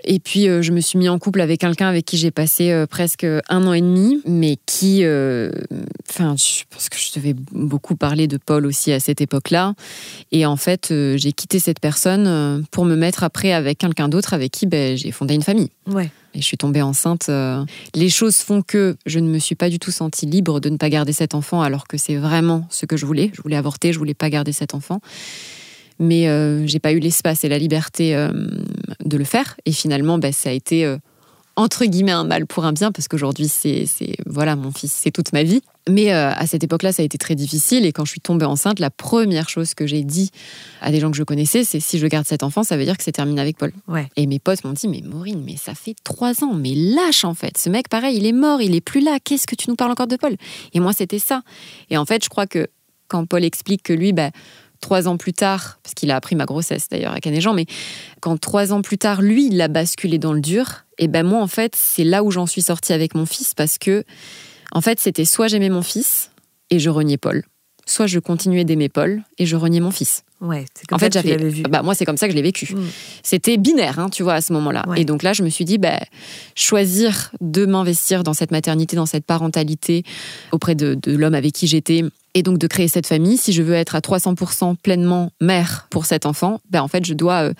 Et puis, euh, je me suis mis en couple avec quelqu'un avec qui j'ai passé euh, presque un an et demi, mais qui. euh, Enfin, je pense que je devais beaucoup parler de Paul aussi à cette époque-là. Et en fait, j'ai quitté cette personne pour me mettre après avec quelqu'un d'autre avec qui ben, j'ai fondé une famille. Ouais. Et je suis tombée enceinte. Les choses font que je ne me suis pas du tout sentie libre de ne pas garder cet enfant, alors que c'est vraiment ce que je voulais. Je voulais avorter, je voulais pas garder cet enfant. Mais euh, j'ai pas eu l'espace et la liberté euh, de le faire. Et finalement, ben, ça a été euh, entre guillemets un mal pour un bien, parce qu'aujourd'hui, c'est c'est- voilà, mon fils, c'est toute ma vie. Mais euh, à cette époque-là, ça a été très difficile. Et quand je suis tombée enceinte, la première chose que j'ai dit à des gens que je connaissais, c'est si je garde cet enfant, ça veut dire que c'est terminé avec Paul. Ouais. Et mes potes m'ont dit, mais Maureen, mais ça fait trois ans, mais lâche en fait. Ce mec, pareil, il est mort, il est plus là. Qu'est-ce que tu nous parles encore de Paul? Et moi, c'était ça. Et en fait, je crois que quand Paul explique que lui, bah, trois ans plus tard, parce qu'il a appris ma grossesse d'ailleurs à Canéjean, mais quand trois ans plus tard, lui, il a basculé dans le dur, et ben moi, en fait, c'est là où j'en suis sortie avec mon fils, parce que, en fait, c'était soit j'aimais mon fils et je reniais Paul, soit je continuais d'aimer Paul et je reniais mon fils. Ouais, c'est comme En ça fait, j'avais, bah, moi, c'est comme ça que je l'ai vécu. Mm. C'était binaire, hein, tu vois, à ce moment-là. Ouais. Et donc là, je me suis dit, bah, choisir de m'investir dans cette maternité, dans cette parentalité auprès de, de l'homme avec qui j'étais, et donc de créer cette famille. Si je veux être à 300% pleinement mère pour cet enfant, ben en fait, je dois euh,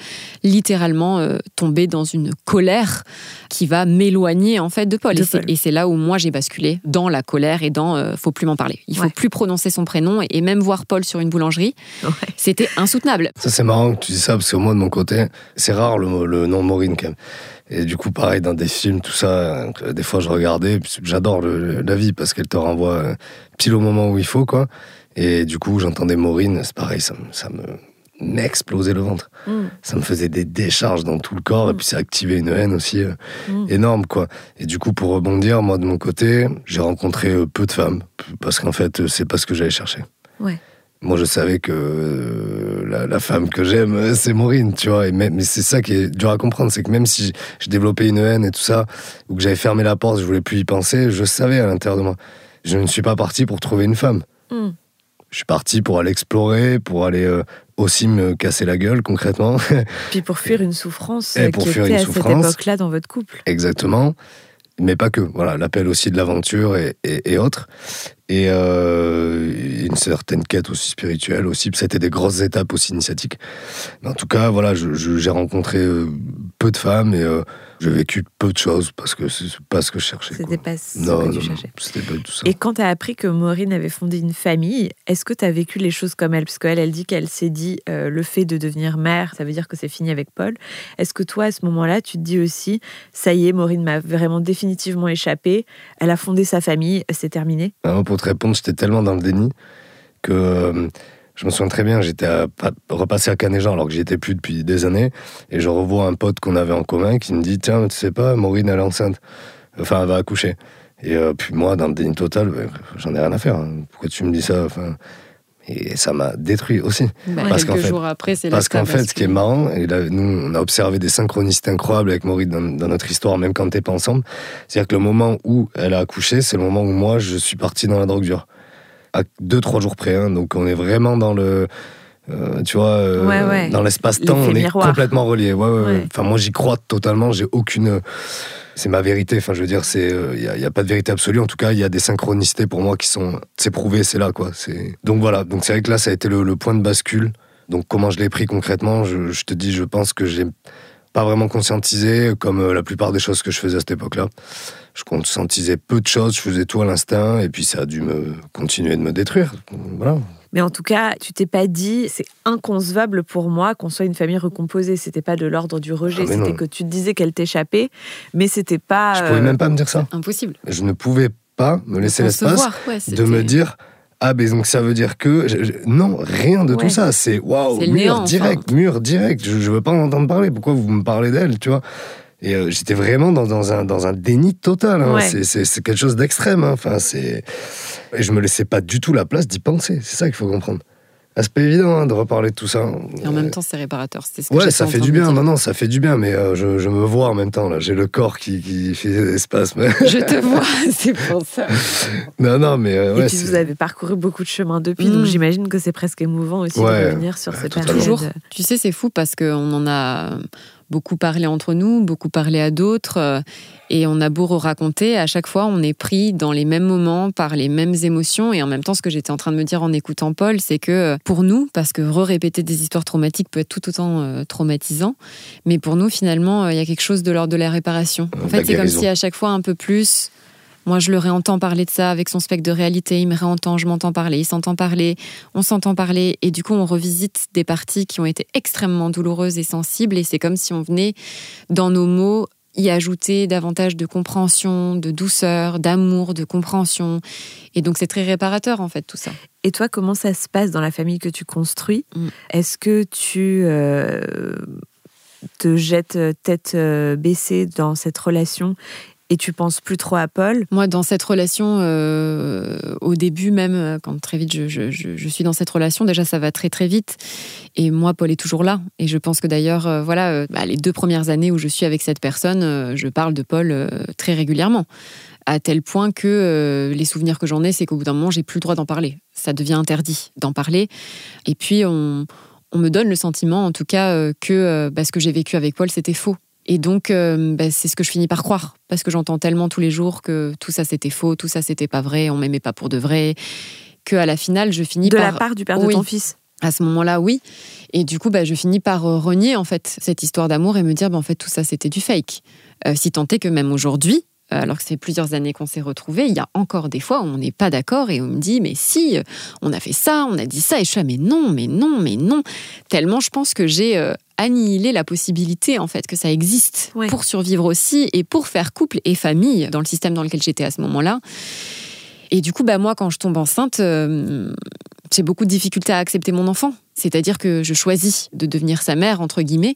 littéralement euh, tomber dans une colère qui va m'éloigner en fait de Paul. De et, c'est, là où moi j'ai basculé dans la colère et dans euh, faut plus m'en parler. Il faut Ouais. plus prononcer son prénom et, et même voir Paul sur une boulangerie, Ouais. c'était insoutenable. Ça, c'est marrant que tu dis ça, parce que moi, de mon côté, c'est rare le, mot- le nom Maureen, quand même. Et du coup, pareil, dans des films, tout ça, des fois, je regardais, j'adore la vie, parce qu'elle te renvoie euh, pile au moment où il faut, quoi. Et du coup, j'entendais Maureen, c'est pareil, ça, me- ça me m'explosait le ventre. Mm. Ça me faisait des décharges dans tout le corps, et puis ça activait une haine aussi euh, Mm. énorme, quoi. Et du coup, pour rebondir, moi, de mon côté, j'ai rencontré euh, peu de femmes, parce qu'en fait, c'est pas ce que j'allais chercher. Ouais. Moi, je savais que euh, la, la femme que j'aime, euh, c'est Maureen, tu vois. Et même, mais c'est ça qui est dur à comprendre, c'est que même si je développais une haine et tout ça, ou que j'avais fermé la porte, je voulais plus y penser, je savais à l'intérieur de moi. Je ne suis pas parti pour trouver une femme. Mm. Je suis parti pour aller explorer, pour aller euh, aussi me casser la gueule concrètement. Puis pour fuir une souffrance Et euh, pour qui fuir était une à souffrance. cette époque-là dans votre couple. Exactement. Mais pas que. Voilà, l'appel aussi de l'aventure et, autres. Et euh, une certaine quête aussi spirituelle aussi. C'était des grosses étapes aussi initiatiques. Mais en tout cas, voilà, j'ai rencontré euh, peu de femmes et euh, j'ai vécu peu de choses parce que c'est pas ce que je cherchais. C'était pas ce Non, que non, tu non, cherchais. c'était pas du tout ça. Et quand tu as appris que Maureen avait fondé une famille, est-ce que tu as vécu les choses comme elle? Parce qu'elle, elle dit qu'elle s'est dit euh, le fait de devenir mère, ça veut dire que c'est fini avec Paul. Est-ce que toi, à ce moment-là, tu te dis aussi, ça y est, Maureen m'a vraiment définitivement échappé, elle a fondé sa famille, c'est terminé? Pour te répondre, j'étais tellement dans le déni que euh, je me souviens très bien, j'étais repassé à Canéjean alors que j'y étais plus depuis des années et je revois un pote qu'on avait en commun qui me dit Tiens, tu sais pas, Maureen, elle est enceinte. Enfin, elle va accoucher. Et euh, puis moi, dans le déni total, ouais, j'en ai rien à faire. hein. Pourquoi tu me dis ça enfin, Et ça m'a détruit aussi. Bah, Parce quelques qu'en fait- jours après, c'est Parce qu'en fait, ce qui est marrant, et là, nous, on a observé des synchronicités incroyables avec Maureen dans, dans notre histoire, même quand t'es pas ensemble. C'est-à-dire que le moment où elle a accouché, c'est le moment où moi, je suis parti dans la drogue dure. À deux, trois jours près. hein. donc, on est vraiment dans le. euh, tu vois, euh, Ouais, ouais. dans l'espace-temps, on est miroir. complètement. Ouais. Enfin, moi, j'y crois totalement. J'ai aucune. C'est ma vérité. Enfin, je veux dire, c'est. Il n'y a, y a pas de vérité absolue. En tout cas, il y a des synchronicités pour moi qui sont. C'est prouvé, c'est là, quoi. C'est. Donc voilà. Donc c'est vrai que là, ça a été le, le point de bascule. Donc comment je l'ai pris concrètement, je, je te dis, je pense que j'ai pas vraiment conscientisé, comme euh, la plupart des choses que je faisais à cette époque-là. Je conscientisais peu de choses, je faisais tout à l'instinct, et puis ça a dû me continuer de me détruire. Voilà. Mais en tout cas, tu t'es pas dit, c'est inconcevable pour moi qu'on soit une famille recomposée. C'était pas de l'ordre du rejet. Ah, c'était que tu te disais qu'elle t'échappait, mais c'était pas. Je pouvais euh, même pas me dire ça. Impossible. Je ne pouvais pas me laisser l'espace ouais, de me dire ah ben donc ça veut dire que je- je- non rien de Ouais. tout ça c'est waouh mur néant, direct mur direct je, je veux pas en entendre parler pourquoi vous me parlez d'elle tu vois? Et euh, j'étais vraiment dans, dans, un, dans un déni total. hein. Ouais. C'est- quelque chose d'extrême. hein. Enfin, c'est... Et je me laissais pas du tout la place d'y penser. C'est ça qu'il faut comprendre. Ah, c'est pas évident hein, de reparler de tout ça. Et en même temps, c'est réparateur. C'était ce que Ouais, ça fait du bien. non, ça fait du bien, mais euh, je, je me vois en même temps. là. J'ai le corps qui, qui fait espace. mais- Je te vois, c'est pour ça. non, non, mais euh, Et puis vous avez parcouru beaucoup de chemin depuis, donc j'imagine que c'est presque émouvant aussi Ouais. de revenir sur ces totalement. périodes. Toujours. Tu sais, c'est fou parce qu'on en a beaucoup parlé entre nous, beaucoup parlé à d'autres, euh, et on a beau raconter, à chaque fois, on est pris dans les mêmes moments, par les mêmes émotions, et en même temps, ce que j'étais en train de me dire en écoutant Paul, c'est que euh, pour nous, parce que re-répéter des histoires traumatiques peut être tout autant euh, traumatisant, mais pour nous, finalement, euh, il y a quelque chose de l'ordre de la réparation. En fait, la c'est comme si à chaque fois, un peu plus, moi, je le réentends parler de ça avec son spectre de réalité. Il me réentend, je m'entends parler, il s'entend parler, on s'entend parler. Et du coup, on revisite des parties qui ont été extrêmement douloureuses et sensibles. Et c'est comme si on venait, dans nos mots, y ajouter davantage de compréhension, de douceur, d'amour, de compréhension. Et donc, c'est très réparateur, en fait, tout ça. Et toi, comment ça se passe dans la famille que tu construis? Mm. Est-ce que tu euh, te jettes tête euh, baissée dans cette relation? Et tu penses plus trop à Paul Moi, dans cette relation, euh, au début même, euh, quand très vite je, suis dans cette relation, déjà ça va très très vite. Et moi, Paul est toujours là. Et je pense que d'ailleurs, euh, voilà, bah, les deux premières années où je suis avec cette personne, je parle de Paul très régulièrement. À tel point que les souvenirs que j'en ai, c'est qu'au bout d'un moment, j'ai plus le droit d'en parler. Ça devient interdit d'en parler. Et puis, on, me donne le sentiment, en tout cas, que bah, ce que j'ai vécu avec Paul, c'était faux. Et donc, euh, bah, c'est ce que je finis par croire, parce que j'entends tellement tous les jours que tout ça c'était faux, tout ça c'était pas vrai, on m'aimait pas pour de vrai, que à la finale, je finis De par la part du père de ton fils à ce moment-là, oui. Et du coup, bah, je finis par euh, renier en fait cette histoire d'amour et me dire, bah, en fait, tout ça c'était du fake. Euh, si tant est que même aujourd'hui, alors que c'est plusieurs années qu'on s'est retrouvés, il y a encore des fois où on n'est pas d'accord et on me dit, mais si, on a fait ça, on a dit ça, et je suis, ah, mais non, mais non, mais non. Tellement je pense que j'ai euh, annihilé la possibilité en fait que ça existe Ouais. pour survivre aussi et pour faire couple et famille dans le système dans lequel j'étais à ce moment-là. Et du coup, bah, moi, quand je tombe enceinte, euh, j'ai beaucoup de difficultés à accepter mon enfant. C'est-à-dire que je choisis de devenir sa mère, entre guillemets,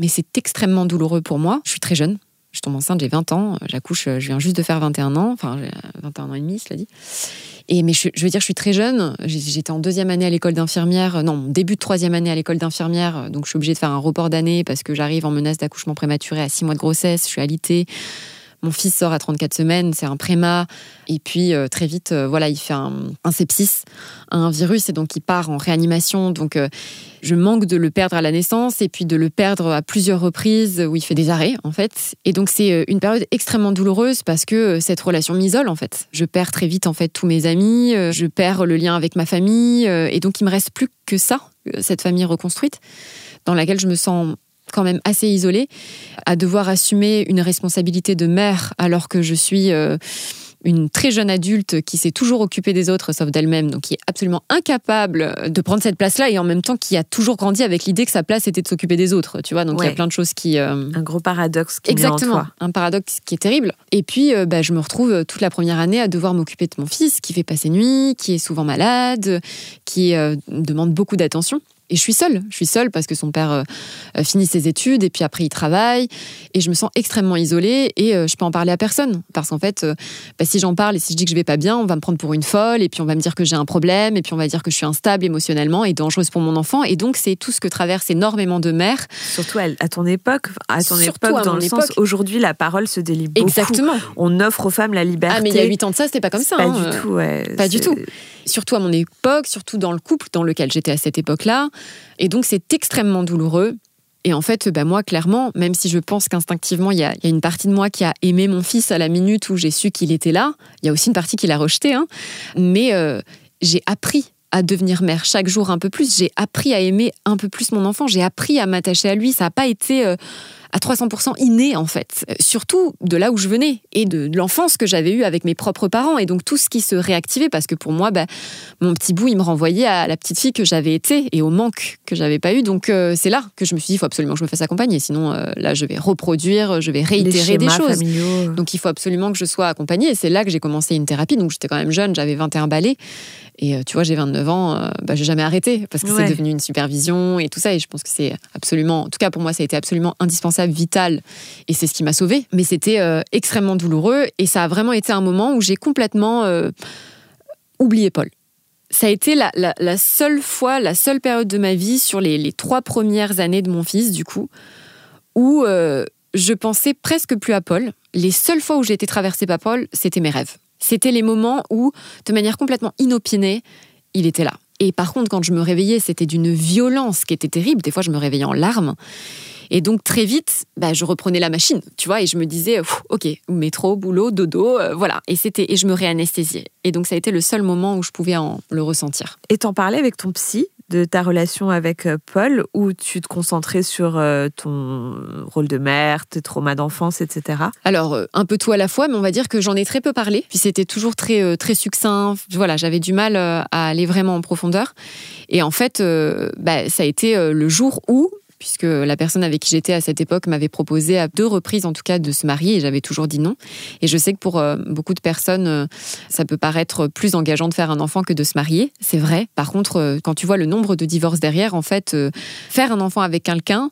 mais c'est extrêmement douloureux pour moi. Je suis très jeune. Je tombe enceinte, j'ai 20 ans, j'accouche, je viens juste de faire 21 ans, enfin j'ai 21 ans et demi, cela dit. Et, mais je, je veux dire, je suis très jeune, j'étais en deuxième année à l'école d'infirmière, non, début de troisième année à l'école d'infirmière, donc je suis obligée de faire un report d'année parce que j'arrive en menace d'accouchement prématuré à 6 mois de grossesse, je suis alitée. Mon fils sort à 34 semaines, c'est un préma. Et puis, euh, très vite, euh, voilà, il fait un, sepsis, un virus, et donc il part en réanimation. Donc, euh, je manque de le perdre à la naissance et puis de le perdre à plusieurs reprises où il fait des arrêts, en fait. Et donc, c'est une période extrêmement douloureuse parce que cette relation m'isole, en fait. Je perds très vite, en fait, tous mes amis, je perds le lien avec ma famille. Et donc, il me reste plus que ça, cette famille reconstruite, dans laquelle je me sens quand même assez isolée, à devoir assumer une responsabilité de mère alors que je suis euh, une très jeune adulte qui s'est toujours occupée des autres sauf d'elle-même, donc qui est absolument incapable de prendre cette place-là et en même temps qui a toujours grandi avec l'idée que sa place était de s'occuper des autres, tu vois. Donc il y a plein de choses qui... euh, Un gros paradoxe qui est en Exactement, toi. un paradoxe qui est terrible. Et puis, euh, bah, je me retrouve toute la première année à devoir m'occuper de mon fils, qui fait pas ses nuits, qui est souvent malade, qui euh, demande beaucoup d'attention. Et je suis seule. Je suis seule parce que son père euh, euh, finit ses études et puis après il travaille. Et je me sens extrêmement isolée et euh, je peux en parler à personne. Parce qu'en fait, euh, bah, si j'en parle et si je dis que je vais pas bien, on va me prendre pour une folle et puis on va me dire que j'ai un problème et puis on va dire que je suis instable émotionnellement et dangereuse pour mon enfant. Et donc, c'est tout ce que traversent énormément de mères. Surtout à, à ton époque, à ton Surtout époque, à dans sens époque. aujourd'hui, la parole se délie beaucoup. Exactement. On offre aux femmes la liberté. Ah, mais il y a 8 ans de ça, c'était pas comme ça. Pas hein. du tout, ouais. Pas du tout. surtout à mon époque, surtout dans le couple dans lequel j'étais à cette époque-là. Et donc, c'est extrêmement douloureux. Et en fait, bah, moi, clairement, même si je pense qu'instinctivement, il y a, une partie de moi qui a aimé mon fils à la minute où j'ai su qu'il était là, il y a aussi une partie qui l'a rejeté. hein. Mais euh, j'ai appris à devenir mère chaque jour un peu plus. J'ai appris à aimer un peu plus mon enfant. J'ai appris à m'attacher à lui. Ça n'a pas été euh, à 300% inné, en fait. Euh, Surtout de là où je venais et de, de l'enfance que j'avais eue avec mes propres parents. Et donc, tout ce qui se réactivait, parce que pour moi, bah, mon petit bout, il me renvoyait à la petite fille que j'avais été et au manque que j'avais pas eu. Donc, euh, c'est là que je me suis dit, il faut absolument que je me fasse accompagner. Sinon, euh, là, je vais reproduire, je vais réitérer des choses. familiaux. Donc il faut absolument que je sois accompagnée. Et c'est là que j'ai commencé une thérapie. Donc j'étais quand même jeune, j'avais 21 balais. Et euh, tu vois, j'ai 29 ans, bah, j'ai jamais arrêté parce que Ouais. c'est devenu une supervision et tout ça. Et je pense que c'est absolument, en tout cas pour moi, ça a été absolument indispensable indispensable, vital, et c'est ce qui m'a sauvée. Mais c'était euh, extrêmement douloureux et ça a vraiment été un moment où j'ai complètement euh, oublié Paul. Ça a été la, seule fois, la seule période de ma vie sur les, trois premières années de mon fils, du coup, où euh, je pensais presque plus à Paul. Les seules fois où j'ai été traversée par Paul, c'était mes rêves. C'était les moments où, de manière complètement inopinée, il était là. Et par contre, quand je me réveillais, c'était d'une violence qui était terrible. Des fois, je me réveillais en larmes. Et donc très vite, bah, je reprenais la machine, tu vois, et je me disais, ok, métro, boulot, dodo, euh, voilà. Et c'était, et je me réanesthésiais. Et donc ça a été le seul moment où je pouvais en le ressentir. Et t'en parlais avec ton psy de ta relation avec euh, Paul, où tu te concentrais sur euh, ton rôle de mère, tes traumas d'enfance, etc. Alors, un peu tout à la fois, mais on va dire que j'en ai très peu parlé. Puis c'était toujours très, très succinct. Voilà, j'avais du mal à aller vraiment en profondeur. Et en fait, bah, ça a été le jour où puisque la personne avec qui j'étais à cette époque m'avait proposé à deux reprises en tout cas de se marier et j'avais toujours dit non. Et je sais que pour euh, beaucoup de personnes, euh, ça peut paraître plus engageant de faire un enfant que de se marier, c'est vrai. Par contre, euh, quand tu vois le nombre de divorces derrière, en fait, faire un enfant avec quelqu'un,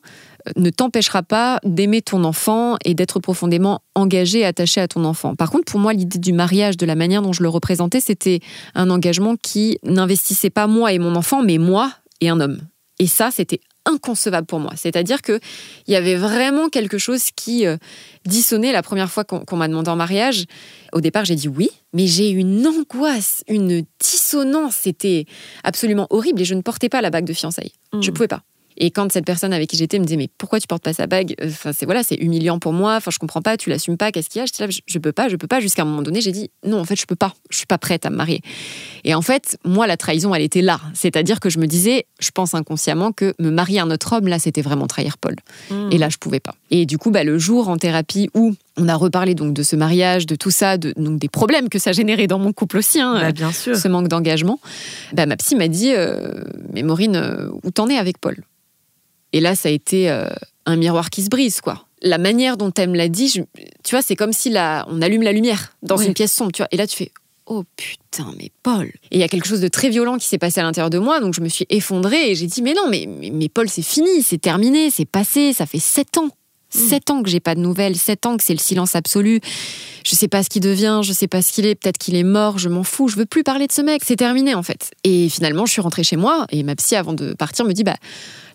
ne t'empêchera pas d'aimer ton enfant et d'être profondément engagé et attaché à ton enfant. Par contre, pour moi, l'idée du mariage, de la manière dont je le représentais, c'était un engagement qui n'investissait pas moi et mon enfant, mais moi et un homme. Et ça, c'était inconcevable pour moi. C'est-à-dire qu'il y avait vraiment quelque chose qui euh, dissonnait la première fois qu'on m'a demandé en mariage. Au départ, j'ai dit oui, mais j'ai eu une angoisse, une dissonance. C'était absolument horrible et je ne portais pas la bague de fiançailles. Je ne mmh. pouvais pas. Et quand cette personne avec qui j'étais me disait mais pourquoi tu portes pas sa bague? Enfin c'est voilà c'est humiliant pour moi. Enfin je comprends pas, tu l'assumes pas. Qu'est-ce qu'il y a? Je là, je, peux pas, je peux pas. Jusqu'à un moment donné j'ai dit non en fait je peux pas. Je suis pas prête à me marier. Et en fait moi la trahison elle était là. C'est-à-dire que je me disais je pense inconsciemment que me marier à un autre homme là c'était vraiment trahir Paul. Hmm. Et là je pouvais pas. Et du coup bah, le jour en thérapie où on a reparlé donc de ce mariage, de tout ça, de, donc des problèmes que ça générait dans mon couple aussi, hein, bah, bien sûr. ce manque d'engagement. Bah, ma psy m'a dit, euh, mais Maureen, euh, où t'en es avec Paul? Et là, ça a été euh, un miroir qui se brise, quoi. La manière dont elle me l'a dit, tu vois, c'est comme si la, on allume la lumière dans une pièce sombre, tu vois. Et là, tu fais Oh putain, mais Paul Et il y a quelque chose de très violent qui s'est passé à l'intérieur de moi, donc je me suis effondrée et j'ai dit Mais non, mais, mais, Paul, c'est fini, c'est terminé, c'est passé, ça fait sept ans. Hmm. Sept ans que j'ai pas de nouvelles, sept ans que c'est le silence absolu. Je sais pas ce qu'il devient, je sais pas ce qu'il est, peut-être qu'il est mort, je m'en fous, je veux plus parler de ce mec, c'est terminé en fait. Et finalement, je suis rentrée chez moi et ma psy, avant de partir, me dit Bah,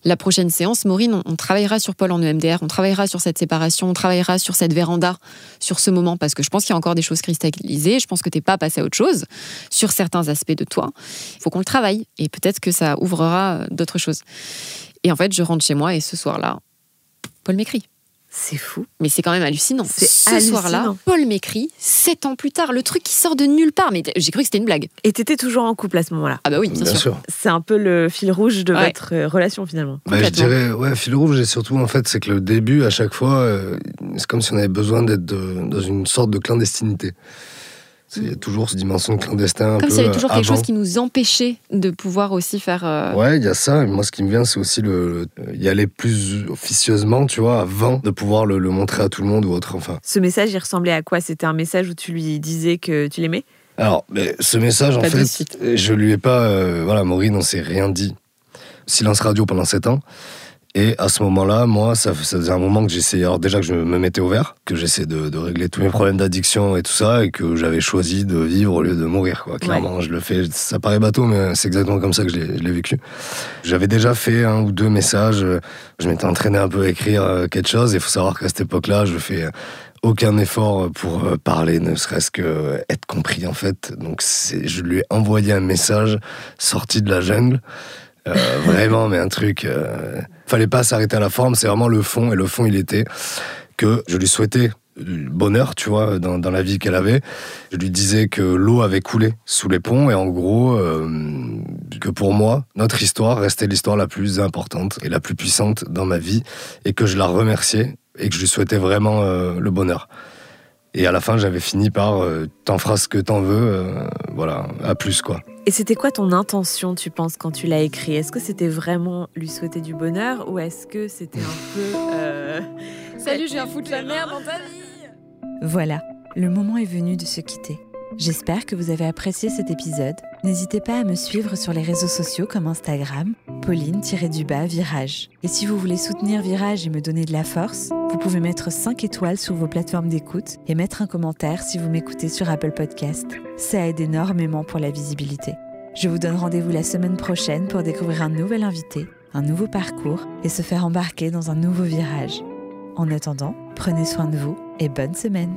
la prochaine séance, Maureen, on, travaillera sur Paul en EMDR, on travaillera sur cette séparation, on travaillera sur cette véranda, sur ce moment, parce que je pense qu'il y a encore des choses cristallisées, je pense que tu n'es pas passé à autre chose sur certains aspects de toi. Il faut qu'on le travaille et peut-être que ça ouvrira d'autres choses. Et en fait, je rentre chez moi et ce soir-là, Paul m'écrit. C'est fou. Mais c'est quand même hallucinant. Ce soir-là, Paul m'écrit, sept ans plus tard, le truc qui sort de nulle part. Mais j'ai cru que c'était une blague. Et t'étais toujours en couple à ce moment-là Ah bah oui, bien, sûr. C'est un peu le fil rouge de votre euh, relation finalement. Bah, je dirais, ouais, fil rouge, et surtout, en fait, c'est que le début, à chaque fois, euh, c'est comme si on avait besoin d'être dans une sorte de clandestinité. Il y a toujours cette dimension clandestin. Comme s'il y avait toujours quelque chose qui nous empêchait de pouvoir aussi faire. Euh, ouais, il y a ça. moi, ce qui me vient, c'est aussi le, y aller plus officieusement, tu vois, avant de pouvoir le, montrer à tout le monde ou autre. Enfin. Ce message, il ressemblait à quoi? C'était un message où tu lui disais que tu l'aimais? Alors, mais ce message, en fait, je lui ai pas. Euh, voilà, Maureen, on s'est rien dit. Silence radio pendant 7 ans. Et à ce moment-là, moi, ça, faisait un moment que j'essayais, alors déjà que je me mettais au vert, que j'essayais de, régler tous mes problèmes d'addiction et tout ça, et que j'avais choisi de vivre au lieu de mourir, quoi. Clairement, je le fais, ça paraît bateau, mais c'est exactement comme ça que je l'ai vécu. J'avais déjà fait un ou deux messages, je m'étais entraîné un peu à écrire euh, quelque chose, il faut savoir qu'à cette époque-là, je fais aucun effort pour euh, parler, ne serait-ce que être compris, en fait. Donc, je lui ai envoyé un message sorti de la jungle, euh, vraiment, mais un truc fallait pas s'arrêter à la forme, c'est vraiment le fond. Et le fond, il était que je lui souhaitais bonheur, tu vois, dans, la vie qu'elle avait. Je lui disais que l'eau avait coulé sous les ponts et en gros, euh, que pour moi, notre histoire restait l'histoire la plus importante et la plus puissante dans ma vie et que je la remerciais et que je lui souhaitais vraiment euh, le bonheur. Et à la fin, j'avais fini par euh, t'en feras ce que t'en veux, euh, voilà, à plus quoi. Et c'était quoi ton intention, tu penses, quand tu l'as écrit? Est-ce que c'était vraiment lui souhaiter du bonheur ou est-ce que c'était un peu. Euh, Salut, j'ai un foutre la merde dans ta vie Voilà, le moment est venu de se quitter. J'espère que vous avez apprécié cet épisode. N'hésitez pas à me suivre sur les réseaux sociaux comme Instagram, Pauline-du-bas Virage. Et si vous voulez soutenir Virage et me donner de la force, vous pouvez mettre 5 étoiles sur vos plateformes d'écoute et mettre un commentaire si vous m'écoutez sur Apple Podcast. Ça aide énormément pour la visibilité. Je vous donne rendez-vous la semaine prochaine pour découvrir un nouvel invité, un nouveau parcours et se faire embarquer dans un nouveau virage. En attendant, prenez soin de vous et bonne semaine